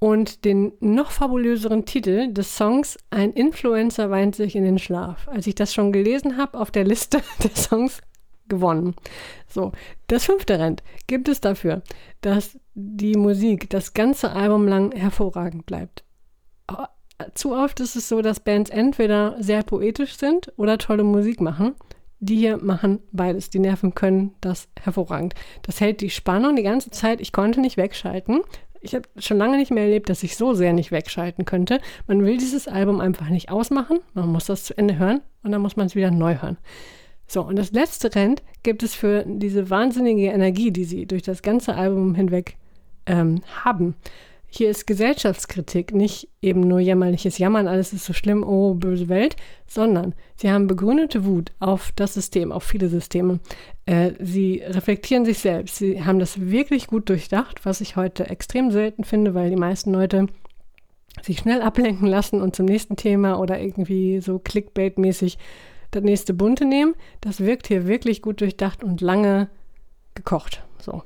Und den noch fabulöseren Titel des Songs Ein Influencer weint sich in den Schlaf. Als ich das schon gelesen habe auf der Liste der Songs, gewonnen. So, das fünfte Rent gibt es dafür, dass die Musik das ganze Album lang hervorragend bleibt. Zu oft ist es so, dass Bands entweder sehr poetisch sind oder tolle Musik machen. Die hier machen beides. Die Nerven können das hervorragend. Das hält die Spannung die ganze Zeit. Ich konnte nicht wegschalten. Ich habe schon lange nicht mehr erlebt, dass ich so sehr nicht wegschalten könnte. Man will dieses Album einfach nicht ausmachen. Man muss das zu Ende hören und dann muss man es wieder neu hören. So, und das letzte Rent gibt es für diese wahnsinnige Energie, die sie durch das ganze Album hinweg ähm, haben. Hier ist Gesellschaftskritik, nicht eben nur jämmerliches Jammern, alles ist so schlimm, oh, böse Welt, sondern sie haben begründete Wut auf das System, auf viele Systeme. Äh, sie reflektieren sich selbst, sie haben das wirklich gut durchdacht, was ich heute extrem selten finde, weil die meisten Leute sich schnell ablenken lassen und zum nächsten Thema oder irgendwie so Clickbait-mäßig das nächste bunte nehmen. Das wirkt hier wirklich gut durchdacht und lange gekocht. So.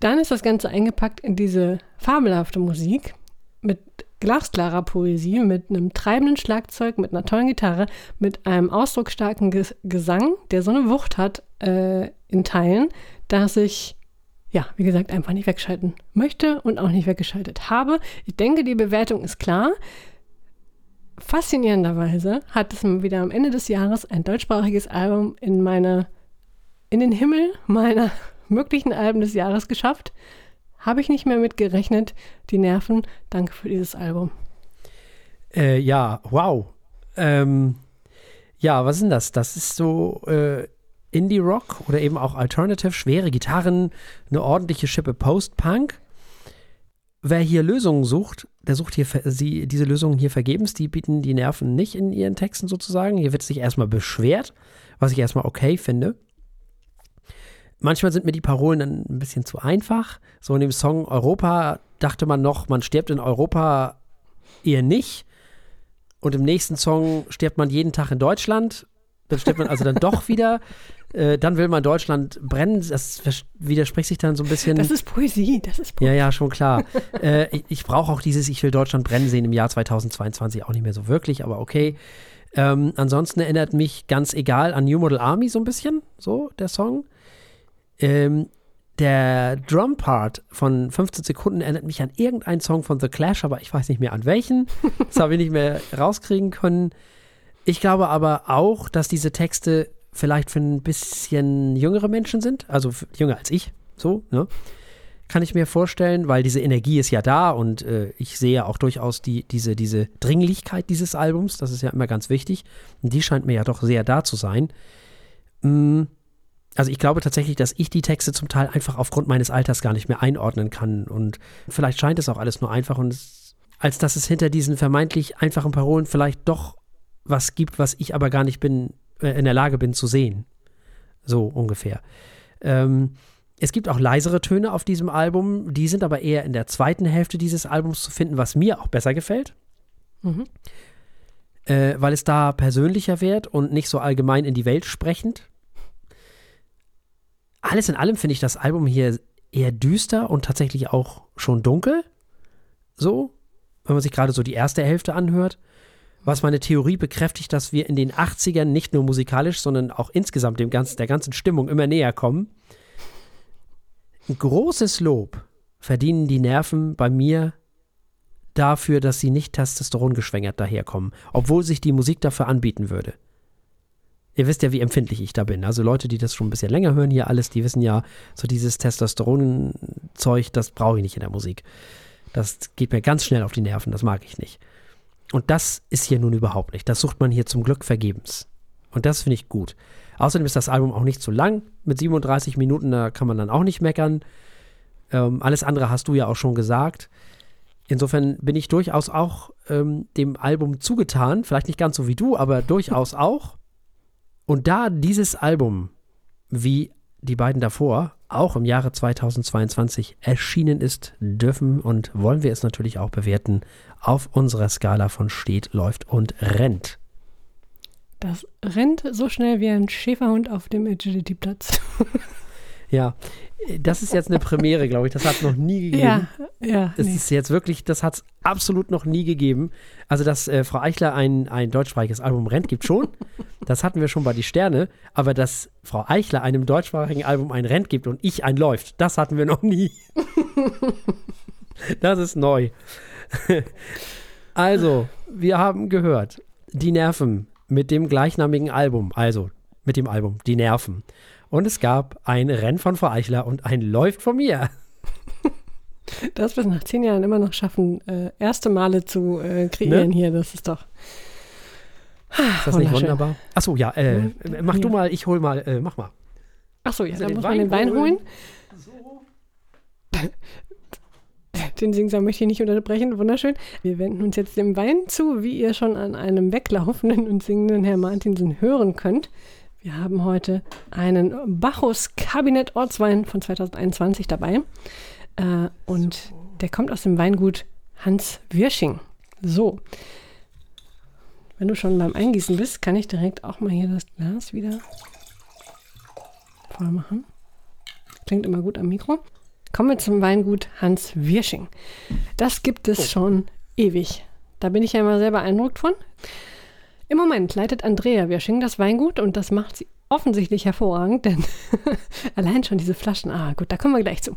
Dann ist das Ganze eingepackt in diese fabelhafte Musik mit glasklarer Poesie, mit einem treibenden Schlagzeug, mit einer tollen Gitarre, mit einem ausdrucksstarken Ges Gesang, der so eine Wucht hat äh, in Teilen, dass ich, ja, wie gesagt, einfach nicht wegschalten möchte und auch nicht weggeschaltet habe. Ich denke, die Bewertung ist klar. Faszinierenderweise hat es wieder am Ende des Jahres ein deutschsprachiges Album in meine, in den Himmel meiner möglichen Alben des Jahres geschafft. Habe ich nicht mehr mit gerechnet. Die Nerven. Danke für dieses Album. Äh, ja, wow. Ähm, ja, was ist denn das? Das ist so äh, Indie-Rock oder eben auch Alternative, schwere Gitarren, eine ordentliche Schippe Post-Punk. Wer hier Lösungen sucht, der sucht hier sie, diese Lösungen hier vergebens, die bieten die Nerven nicht in ihren Texten sozusagen. Hier wird sich erstmal beschwert, was ich erstmal okay finde. Manchmal sind mir die Parolen dann ein bisschen zu einfach. So in dem Song Europa dachte man noch, man stirbt in Europa eher nicht. Und im nächsten Song stirbt man jeden Tag in Deutschland. Dann stirbt man also dann doch wieder. Äh, dann will man Deutschland brennen. Das widerspricht sich dann so ein bisschen. Das ist Poesie, das ist Poesie. Ja, ja, schon klar. äh, ich, ich brauche auch dieses Ich will Deutschland brennen sehen im Jahr 2022 auch nicht mehr so wirklich, aber okay. Ähm, ansonsten erinnert mich ganz egal an New Model Army so ein bisschen, so der Song. Ähm, der Drum-Part von 15 Sekunden erinnert mich an irgendeinen Song von The Clash, aber ich weiß nicht mehr an welchen. Das habe ich nicht mehr rauskriegen können Ich glaube aber auch, dass diese Texte vielleicht für ein bisschen jüngere Menschen sind, also jünger als ich, so, ne? Kann ich mir vorstellen, weil diese Energie ist ja da und äh, ich sehe auch durchaus die, diese, diese Dringlichkeit dieses Albums, das ist ja immer ganz wichtig. Und die scheint mir ja doch sehr da zu sein. Mm, also ich glaube tatsächlich, dass ich die Texte zum Teil einfach aufgrund meines Alters gar nicht mehr einordnen kann. Und vielleicht scheint es auch alles nur einfach und es, als dass es hinter diesen vermeintlich einfachen Parolen vielleicht doch was gibt, was ich aber gar nicht bin, in der Lage bin zu sehen. So ungefähr. Ähm, es gibt auch leisere Töne auf diesem Album, die sind aber eher in der zweiten Hälfte dieses Albums zu finden, was mir auch besser gefällt. Mhm. Äh, weil es da persönlicher wird und nicht so allgemein in die Welt sprechend. Alles in allem finde ich das Album hier eher düster und tatsächlich auch schon dunkel. So, wenn man sich gerade so die erste Hälfte anhört was meine Theorie bekräftigt, dass wir in den 80ern nicht nur musikalisch, sondern auch insgesamt dem ganzen, der ganzen Stimmung immer näher kommen. Ein großes Lob verdienen die Nerven bei mir dafür, dass sie nicht testosterongeschwängert daherkommen, obwohl sich die Musik dafür anbieten würde. Ihr wisst ja, wie empfindlich ich da bin. Also Leute, die das schon ein bisschen länger hören hier alles, die wissen ja, so dieses Testosteron-Zeug, das brauche ich nicht in der Musik. Das geht mir ganz schnell auf die Nerven, das mag ich nicht. Und das ist hier nun überhaupt nicht. Das sucht man hier zum Glück vergebens. Und das finde ich gut. Außerdem ist das Album auch nicht zu lang. Mit 37 Minuten, da kann man dann auch nicht meckern. Ähm, alles andere hast du ja auch schon gesagt. Insofern bin ich durchaus auch ähm, dem Album zugetan. Vielleicht nicht ganz so wie du, aber durchaus auch. Und da dieses Album, wie die beiden davor, auch im Jahre 2022 erschienen ist, dürfen und wollen wir es natürlich auch bewerten auf unserer Skala von steht, läuft und rennt. Das rennt so schnell wie ein Schäferhund auf dem Agility-Platz. ja, das ist jetzt eine Premiere, glaube ich. Das hat es noch nie gegeben. Ja, ja. Das nee. ist jetzt wirklich, das hat es absolut noch nie gegeben. Also, dass äh, Frau Eichler ein, ein deutschsprachiges Album rennt, gibt schon. Das hatten wir schon bei Die Sterne. Aber dass Frau Eichler einem deutschsprachigen Album ein Rennt gibt und ich ein läuft, das hatten wir noch nie. das ist neu. also, wir haben gehört, die Nerven mit dem gleichnamigen Album, also mit dem Album Die Nerven. Und es gab ein Rennen von Frau Eichler und ein Läuft von mir. Dass wir es nach zehn Jahren immer noch schaffen, äh, erste Male zu äh, kreieren ne? hier, das ist doch. Ist das nicht wunderbar? Achso, ja, äh, ja, mach ja. du mal, ich hol mal, äh, mach mal. Achso, ja, dann muss man den Wein holen. So. Den Singsang möchte ich nicht unterbrechen, wunderschön. Wir wenden uns jetzt dem Wein zu, wie ihr schon an einem weglaufenden und singenden Herr Martinsen hören könnt. Wir haben heute einen Bacchus Kabinett Ortswein von 2021 dabei. Äh, und so. der kommt aus dem Weingut Hans Wirsching. So. Wenn du schon beim Eingießen bist, kann ich direkt auch mal hier das Glas wieder voll machen. Klingt immer gut am Mikro. Kommen wir zum Weingut Hans Wirsching. Das gibt es oh. schon ewig. Da bin ich ja immer sehr beeindruckt von. Im Moment leitet Andrea Wirsching das Weingut und das macht sie offensichtlich hervorragend, denn allein schon diese Flaschen, ah gut, da kommen wir gleich zu.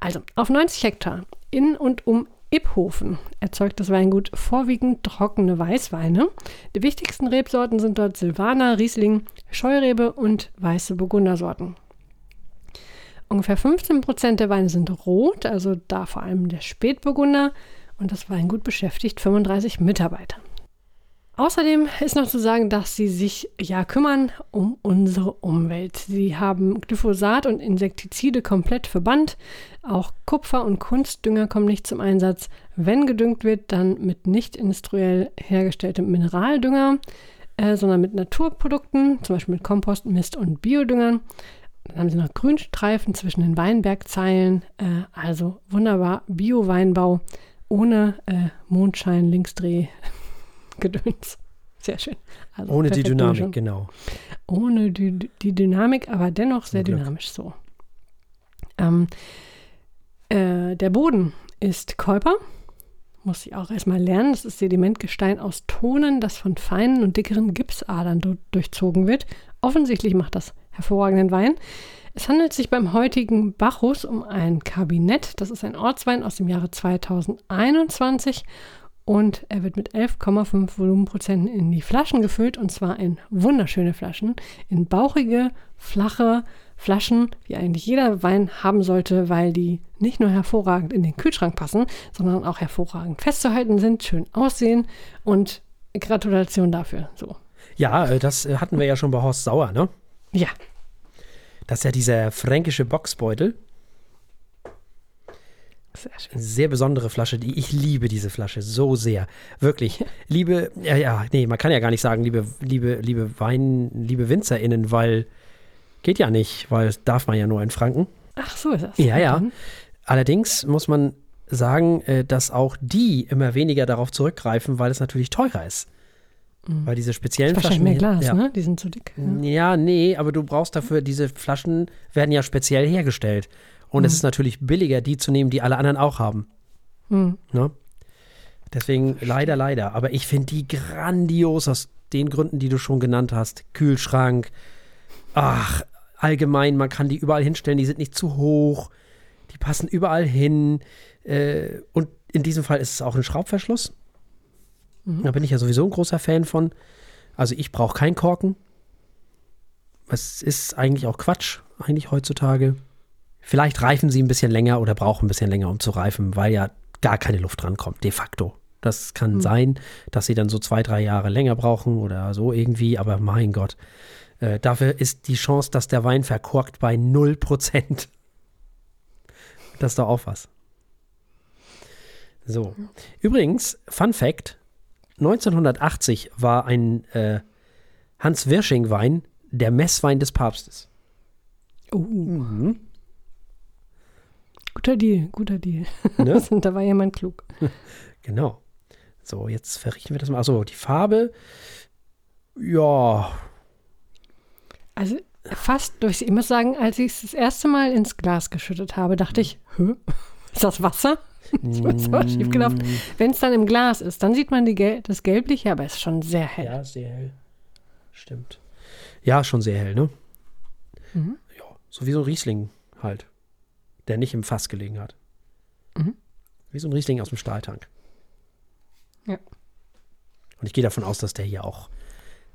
Also, auf 90 Hektar in und um Iphofen erzeugt das Weingut vorwiegend trockene Weißweine. Die wichtigsten Rebsorten sind dort Silvaner, Riesling, Scheurebe und weiße Burgundersorten. Ungefähr 15 Prozent der Weine sind rot, also da vor allem der Spätburgunder. Und das Weingut beschäftigt 35 Mitarbeiter. Außerdem ist noch zu sagen, dass sie sich ja kümmern um unsere Umwelt. Sie haben Glyphosat und Insektizide komplett verbannt. Auch Kupfer und Kunstdünger kommen nicht zum Einsatz. Wenn gedüngt wird, dann mit nicht industriell hergestelltem Mineraldünger, äh, sondern mit Naturprodukten, zum Beispiel mit Kompost, Mist und Biodüngern. Dann haben sie noch Grünstreifen zwischen den Weinbergzeilen. Äh, also wunderbar Bio-Weinbau ohne äh, Mondschein, Linksdreh. Gedöns. Sehr schön. Also Ohne die Dynamik, genau. Ohne die, die Dynamik, aber dennoch sehr dynamisch so. Ähm, äh, der Boden ist Käuper. Muss ich auch erstmal lernen. Das ist Sedimentgestein aus Tonen, das von feinen und dickeren Gipsadern du durchzogen wird. Offensichtlich macht das hervorragenden Wein. Es handelt sich beim heutigen Bacchus um ein Kabinett. Das ist ein Ortswein aus dem Jahre 2021 Und er wird mit 11,5 Volumenprozenten in die Flaschen gefüllt und zwar in wunderschöne Flaschen, in bauchige, flache Flaschen, wie eigentlich jeder Wein haben sollte, weil die nicht nur hervorragend in den Kühlschrank passen, sondern auch hervorragend festzuhalten sind, schön aussehen und Gratulation dafür. So. Ja, äh, das äh, hatten wir ja schon bei Horst Sauer, ne? Ja. Das ist ja dieser fränkische Boxbeutel. Sehr schön. Sehr besondere Flasche. Die, ich liebe diese Flasche so sehr. Wirklich. Liebe, ja, ja, nee, man kann ja gar nicht sagen, liebe, liebe, liebe Wein, liebe WinzerInnen, weil geht ja nicht, weil darf man ja nur in Franken. Ach, so ist das. Ja, ja. Allerdings muss man sagen, äh, dass auch die immer weniger darauf zurückgreifen, weil es natürlich teurer ist. Weil diese speziellen Wahrscheinlich Flaschen. mehr Glas, ja. ne? Die sind zu dick. Ja. Ja, nee, aber du brauchst dafür, diese Flaschen werden ja speziell hergestellt. Und es ist natürlich billiger, die zu nehmen, die alle anderen auch haben. Hm. Ne? Deswegen leider, leider. Aber ich finde die grandios aus den Gründen, die du schon genannt hast. Kühlschrank. Ach, allgemein, man kann die überall hinstellen. Die sind nicht zu hoch. Die passen überall hin. Äh, und in diesem Fall ist es auch ein Schraubverschluss. Da bin ich ja sowieso ein großer Fan von. Also ich brauche keinen Korken. Es ist eigentlich auch Quatsch, eigentlich heutzutage. Vielleicht reifen sie ein bisschen länger oder brauchen ein bisschen länger, um zu reifen, weil ja gar keine Luft drankommt, de facto. Das kann sein, dass sie dann so zwei, drei Jahre länger brauchen oder so irgendwie, aber mein Gott. Äh, dafür ist die Chance, dass der Wein verkorkt bei 0%. Das ist doch auch was. So. Übrigens, Fun Fact: 1980 war ein äh, Hans Wirsching-Wein der Messwein des Papstes. Uh, Mhm. Guter Deal, guter Deal. Ne? da war jemand klug. Genau. So, jetzt verrichten wir das mal. Achso, die Farbe. Ja, Also fast durch, ich muss sagen, als ich es das erste Mal ins Glas geschüttet habe, dachte ich, Hö? ist das Wasser? Ist mir so schief gelaufen. Wenn es dann im Glas ist, dann sieht man Gel das Gelbliche, aber es ist schon sehr hell. ja, sehr hell. Stimmt. Ja, schon sehr hell, ne? Mhm. Ja, so wie so ein Riesling halt, der nicht im Fass gelegen hat. Mhm. Wie so ein Riesling aus dem Stahltank. Ja. Und ich gehe davon aus, dass der hier auch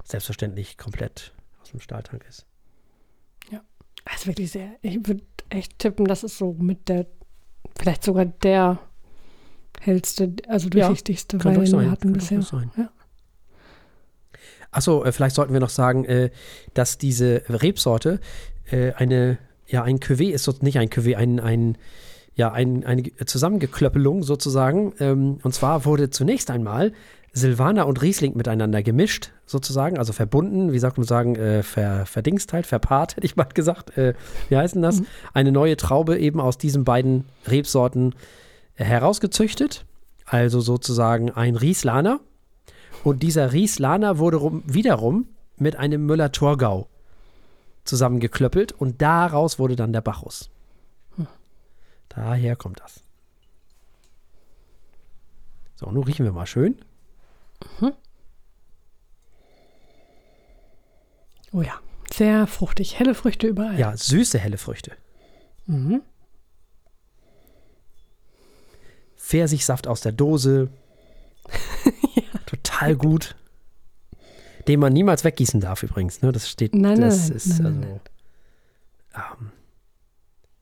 selbstverständlich komplett aus dem Stahltank ist. Das ist wirklich sehr, ich würde echt tippen, das ist so mit der, vielleicht sogar der hellste, also durchsichtigste Kann Wein, den wir hatten Kann bisher. sein. Ja. Achso, äh, vielleicht sollten wir noch sagen, äh, dass diese Rebsorte äh, eine, ja, ein Cuvée ist, so- nicht ein Cuvée, ein, ein, ja, ein, eine Zusammengeklöppelung sozusagen. Ähm, und zwar wurde zunächst einmal Silvaner und Riesling miteinander gemischt, sozusagen, also verbunden, wie sagt man sagen, äh, ver, verdingst halt, verpaart, hätte ich mal gesagt. Äh, wie heißt denn das? Eine neue Traube eben aus diesen beiden Rebsorten äh, herausgezüchtet. Also sozusagen ein Rieslaner. Und dieser Rieslaner wurde rum, wiederum mit einem Müller-Thurgau zusammengeklöppelt und daraus wurde dann der Bacchus. Daher kommt das. So, nun riechen wir mal schön. Oh ja, sehr fruchtig, helle Früchte überall. Ja, süße, helle Früchte. Mhm. Pfirsichsaft aus der Dose. Total gut. Den man niemals weggießen darf übrigens. Ne? Das steht. Nein, das nein, ist nein, also. Ähm,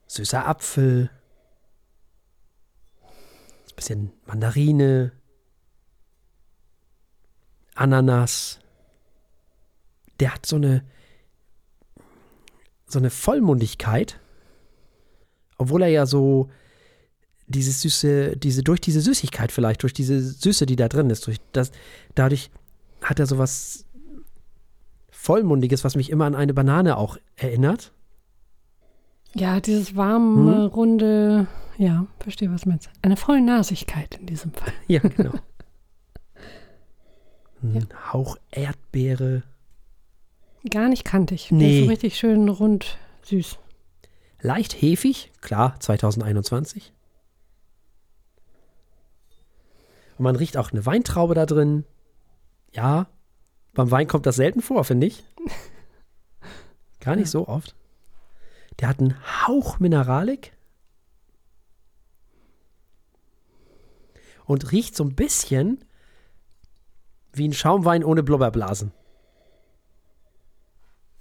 süßer Apfel. Ein bisschen Mandarine. Ananas. Der hat so eine so eine Vollmundigkeit, obwohl er ja so dieses süße, diese durch diese Süßigkeit vielleicht, durch diese Süße, die da drin ist, durch das, dadurch hat er sowas Vollmundiges, was mich immer an eine Banane auch erinnert. Ja, dieses warme, Hm? runde, ja, verstehe, was du meinst. Eine Vollnasigkeit in diesem Fall. Ja, genau. Ein Hauch Erdbeere. Gar nicht kantig. Nee. so richtig schön rund, süß. Leicht hefig, klar, 2021. Und man riecht auch eine Weintraube da drin. Ja, beim Wein kommt das selten vor, finde ich. Gar nicht so oft. Der hat einen Hauch Mineralik. und riecht so ein bisschen wie ein Schaumwein ohne Blubberblasen.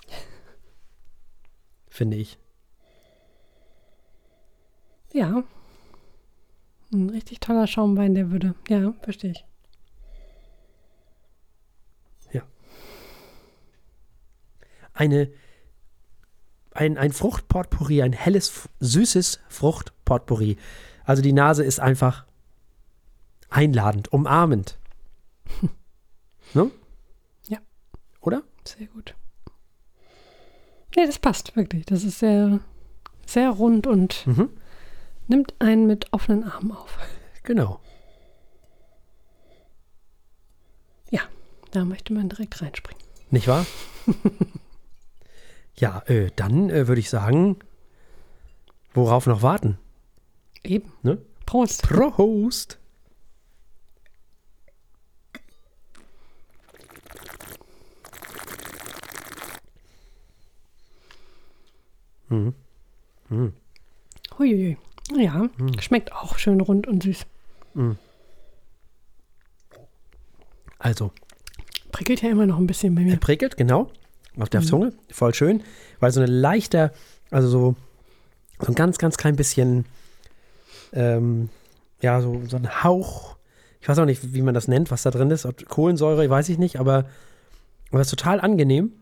Finde ich. Ja. Ein richtig toller Schaumwein, der würde. Ja, verstehe ich. Eine, ein, ein Fruchtpotpourri, ein helles, süßes Fruchtpotpourri. Also die Nase ist einfach einladend, umarmend. ne? Ja. Oder? Sehr gut. Nee, das passt wirklich. Das ist sehr, sehr rund und Mhm. nimmt einen mit offenen Armen auf. Genau. Ja, da möchte man direkt reinspringen. Nicht wahr? ja, äh, dann äh, würde ich sagen, worauf noch warten? Eben. Ne? Prost. Prost! Mhm. Huiuiui. Ja, schmeckt auch schön rund und süß. Also, Prickelt ja immer noch ein bisschen bei er mir. prickelt, genau, auf der Zunge, voll schön, weil so eine leichter, also so, so ein ganz, ganz klein bisschen, ähm, ja, so, so ein Hauch, ich weiß auch nicht, wie man das nennt, was da drin ist, ob Kohlensäure, weiß ich nicht, aber, aber ist total angenehm.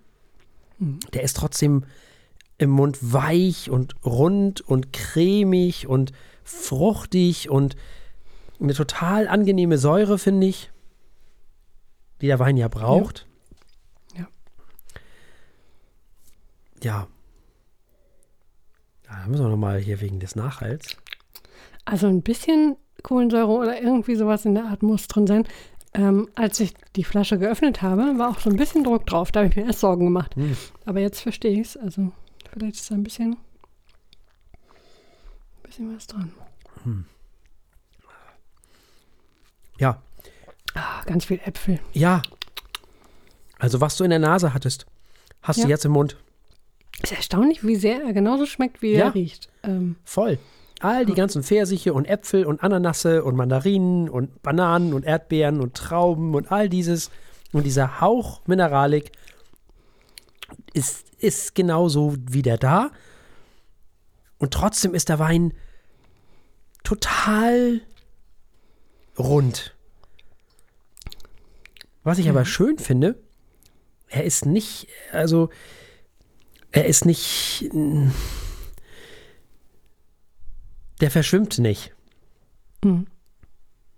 Der ist trotzdem im Mund weich und rund und cremig und fruchtig und eine total angenehme Säure, finde ich, die der Wein ja braucht. Ja. Ja. Da müssen wir nochmal hier wegen des Nachhalts. Also ein bisschen Kohlensäure oder irgendwie sowas in der Art muss drin sein. Ähm, als ich die Flasche geöffnet habe, war auch so ein bisschen Druck drauf. Da habe ich mir erst Sorgen gemacht. Hm. Aber jetzt verstehe ich es. Also vielleicht ist da ein bisschen, ein bisschen was dran. Ja, Ah, ganz viel Äpfel. ja. Also was du in der Nase hattest, hast du Ja. jetzt im Mund. Ist erstaunlich, wie sehr er genauso schmeckt, wie Ja. er riecht. Ähm, Voll. All die ganzen Pfirsiche und Äpfel und Ananasse und Mandarinen und Bananen und Erdbeeren und Trauben und all dieses und dieser Hauch Mineralik ist, ist genauso wieder da. Und trotzdem ist der Wein total rund. Was ich aber schön finde, er ist nicht, also, er ist nicht, der verschwimmt nicht. Mhm.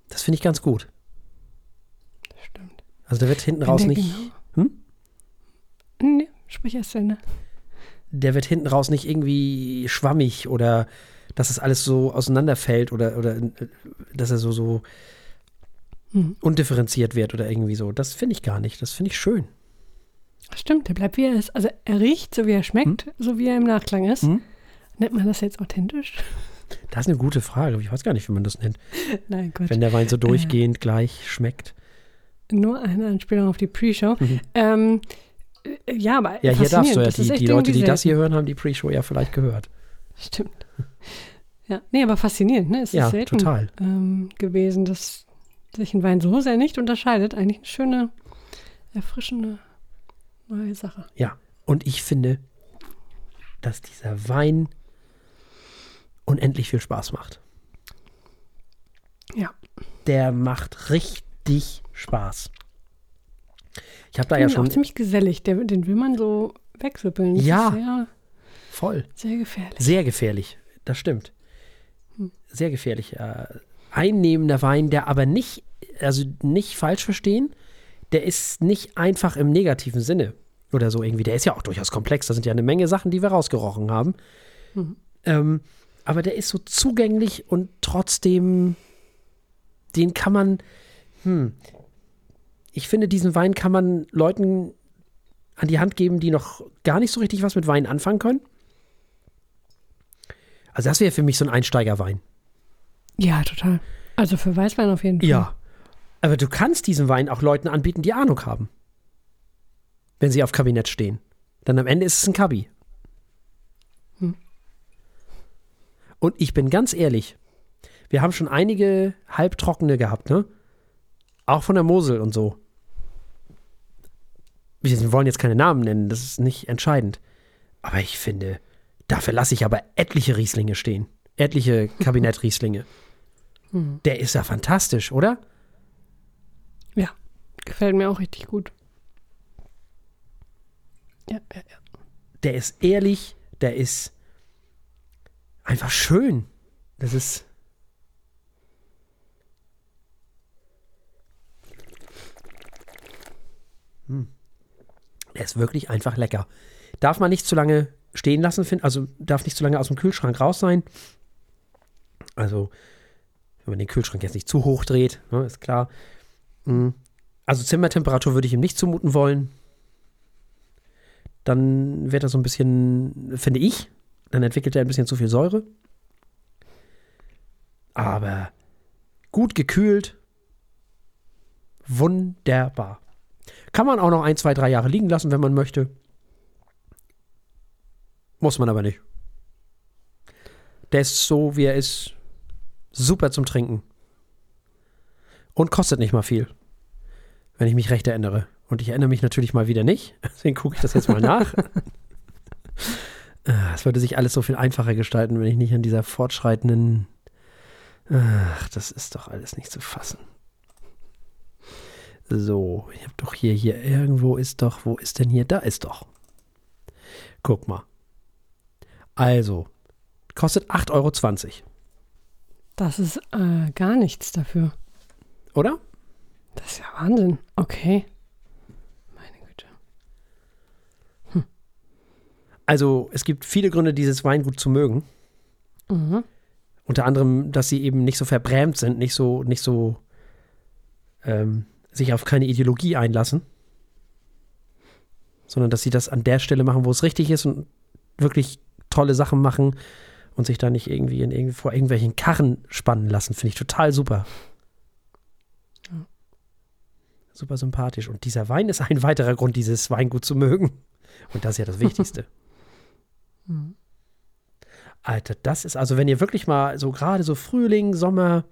Das finde ich ganz gut. stimmt. Also der wird hinten Wenn raus nicht, genau- hm? Nee, sprich erst Ende. der wird hinten raus nicht irgendwie schwammig oder dass es alles so auseinanderfällt oder, oder äh, dass er so, so Mhm. undifferenziert wird oder irgendwie so. Das finde ich gar nicht. Das finde ich schön. Stimmt, der bleibt wie er ist. Also er riecht so, wie er schmeckt, so wie er im Nachklang ist. Hm? Nennt man das jetzt authentisch? Das ist eine gute Frage. Ich weiß gar nicht, wie man das nennt. Nein, Gott. Wenn der Wein so durchgehend gleich schmeckt. Nur eine Anspielung auf die Pre-Show. Ähm, äh, ja, aber Mhm. Ja, hier darfst du ja. Die, die Leute, die das hier hören, haben die Pre-Show ja vielleicht gehört. Stimmt. Ja, nee, aber faszinierend, ne? Es Ja, ist selten total. Ähm, gewesen, dass sich ein Wein so sehr nicht unterscheidet. Eigentlich eine schöne, erfrischende neue Sache. Ja. Und ich finde, dass dieser Wein unendlich viel Spaß macht. Ja. Der macht richtig Spaß. Ich habe da ja bin auch schon ziemlich gesellig. Der, den will man so wegsippeln. Das Ja. Ist sehr, voll. sehr gefährlich. Sehr gefährlich. Das stimmt. Hm. Sehr gefährlich. Äh, einnehmender Wein, der aber nicht, also nicht falsch verstehen, der ist nicht einfach im negativen Sinne oder so irgendwie. Der ist ja auch durchaus komplex. Da sind ja eine Menge Sachen, die wir rausgerochen haben. Mhm. Ähm, aber der ist so zugänglich und trotzdem, den kann man, hm, ich finde, diesen Wein kann man Leuten an die Hand geben, die noch gar nicht so richtig was mit Wein anfangen können. Also das wäre für mich so ein Einsteigerwein. Ja, total. Also für Weißwein auf jeden Fall. Ja. Aber du kannst diesen Wein auch Leuten anbieten, die Ahnung haben. Wenn sie auf Kabinett stehen. Dann am Ende ist es ein Kabi. Hm. Und ich bin ganz ehrlich, wir haben schon einige halbtrockene gehabt, ne? Auch von der Mosel und so. Wir wollen jetzt keine Namen nennen, das ist nicht entscheidend. Aber ich finde, dafür lasse ich aber etliche Rieslinge stehen. Etliche Kabinett-Rieslinge. Hm. Der ist ja fantastisch, oder? Gefällt mir auch richtig gut. Ja, ja, ja. Der ist ehrlich, der ist einfach schön. Das ist. Hm. Der ist wirklich einfach lecker. Darf man nicht zu lange stehen lassen, also darf nicht zu lange aus dem Kühlschrank raus sein. Also, wenn man den Kühlschrank jetzt nicht zu hoch dreht, ne, ist klar. Mm. Also Zimmertemperatur würde ich ihm nicht zumuten wollen. Dann wird er so ein bisschen, finde ich, dann entwickelt er ein bisschen zu viel Säure. Aber gut gekühlt. Wunderbar. Kann man auch noch ein, zwei, drei Jahre liegen lassen, wenn man möchte. Muss man aber nicht. Der ist so, wie er ist. Super zum Trinken. Und kostet nicht mal viel. Wenn ich mich recht erinnere. Und ich erinnere mich natürlich mal wieder nicht. Deswegen gucke ich das jetzt mal nach. Ah, Es würde sich alles so viel einfacher gestalten, wenn ich nicht an dieser fortschreitenden. Ach, das ist doch alles nicht zu fassen. So, ich habe doch hier, hier, irgendwo ist doch, wo ist denn hier? Da ist doch. Guck mal. Also, kostet 8,20 Euro, Das ist äh, gar nichts dafür. oder? Das ist ja Wahnsinn. Okay. Meine Güte. Also, es gibt viele Gründe, dieses Weingut zu mögen. Mhm. Unter anderem, dass sie eben nicht so verbrämt sind, nicht so, nicht so ähm, sich auf keine Ideologie einlassen, sondern dass sie das an der Stelle machen, wo es richtig ist und wirklich tolle Sachen machen und sich da nicht irgendwie in irgendwie vor irgendwelchen Karren spannen lassen. Finde ich total super. Super sympathisch. Und dieser Wein ist ein weiterer Grund, dieses Weingut zu mögen. Und das ist ja das Wichtigste. Mhm. Alter, das ist, also wenn ihr wirklich mal so gerade so Frühling, Sommer,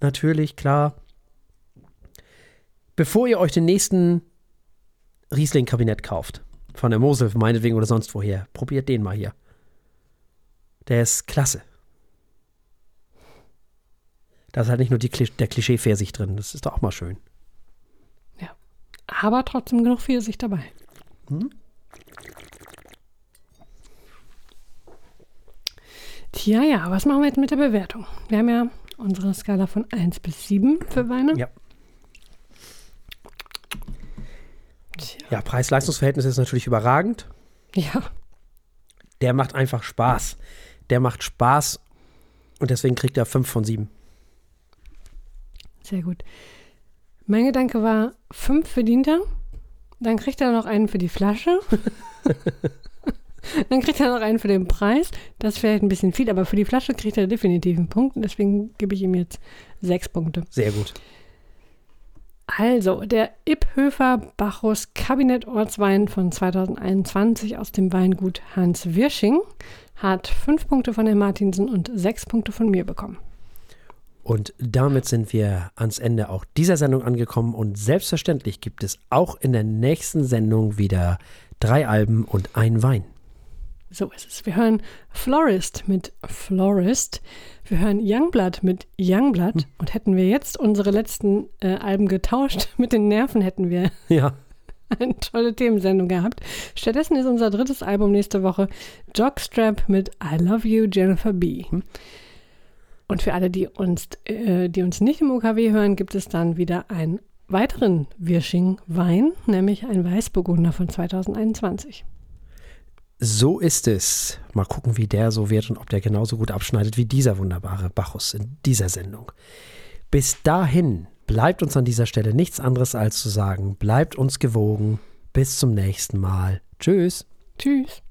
natürlich, klar. Bevor ihr euch den nächsten Riesling-Kabinett kauft, von der Mosel meinetwegen oder sonst woher, probiert den mal hier. Der ist klasse. Da ist halt nicht nur die, Kli- der Klischee-Pfirsich drin, das ist doch auch mal schön. Aber trotzdem genug Pfirsich dabei. Hm? Tja, ja, was machen wir jetzt mit der Bewertung? Wir haben ja unsere Skala von 1 bis 7 für Weine. Ja. Tja, Ja, Preis-Leistungs-Verhältnis ist natürlich überragend. ja. Der macht einfach Spaß. Der macht Spaß und deswegen kriegt er 5 von 7. sehr gut. Mein Gedanke war, 5 verdient er. Dann kriegt er noch einen für die Flasche. Dann kriegt er noch einen für den Preis. Das ist vielleicht ein bisschen viel, aber für die Flasche kriegt er definitiv einen Punkt. Und deswegen gebe ich ihm jetzt sechs Punkte. Sehr gut. Also, der Ipphöfer Bacchus Kabinett Ortswein von 2021 aus dem Weingut Hans Wirsching hat fünf Punkte von Herrn Martinsen und sechs Punkte von mir bekommen. Und damit sind wir ans Ende auch dieser Sendung angekommen und selbstverständlich gibt es auch in der nächsten Sendung wieder drei Alben und ein Wein. So ist es. Wir hören Florist mit Florist. Wir hören Youngblood mit Youngblood. Und hätten wir jetzt unsere letzten äh, Alben getauscht mit den Nerven, hätten wir Ja, eine tolle Themensendung gehabt. Stattdessen ist unser drittes Album nächste Woche Jockstrap mit I Love You Jennifer B. Und für alle, die uns, äh, die uns nicht im OKW hören, gibt es dann wieder einen weiteren Wirsching-Wein, nämlich ein Weißburgunder von 2021. so ist es. Mal gucken, wie der so wird und ob der genauso gut abschneidet wie dieser wunderbare Bacchus in dieser Sendung. Bis dahin bleibt uns an dieser Stelle nichts anderes als zu sagen, bleibt uns gewogen. Bis zum nächsten Mal. Tschüss. Tschüss.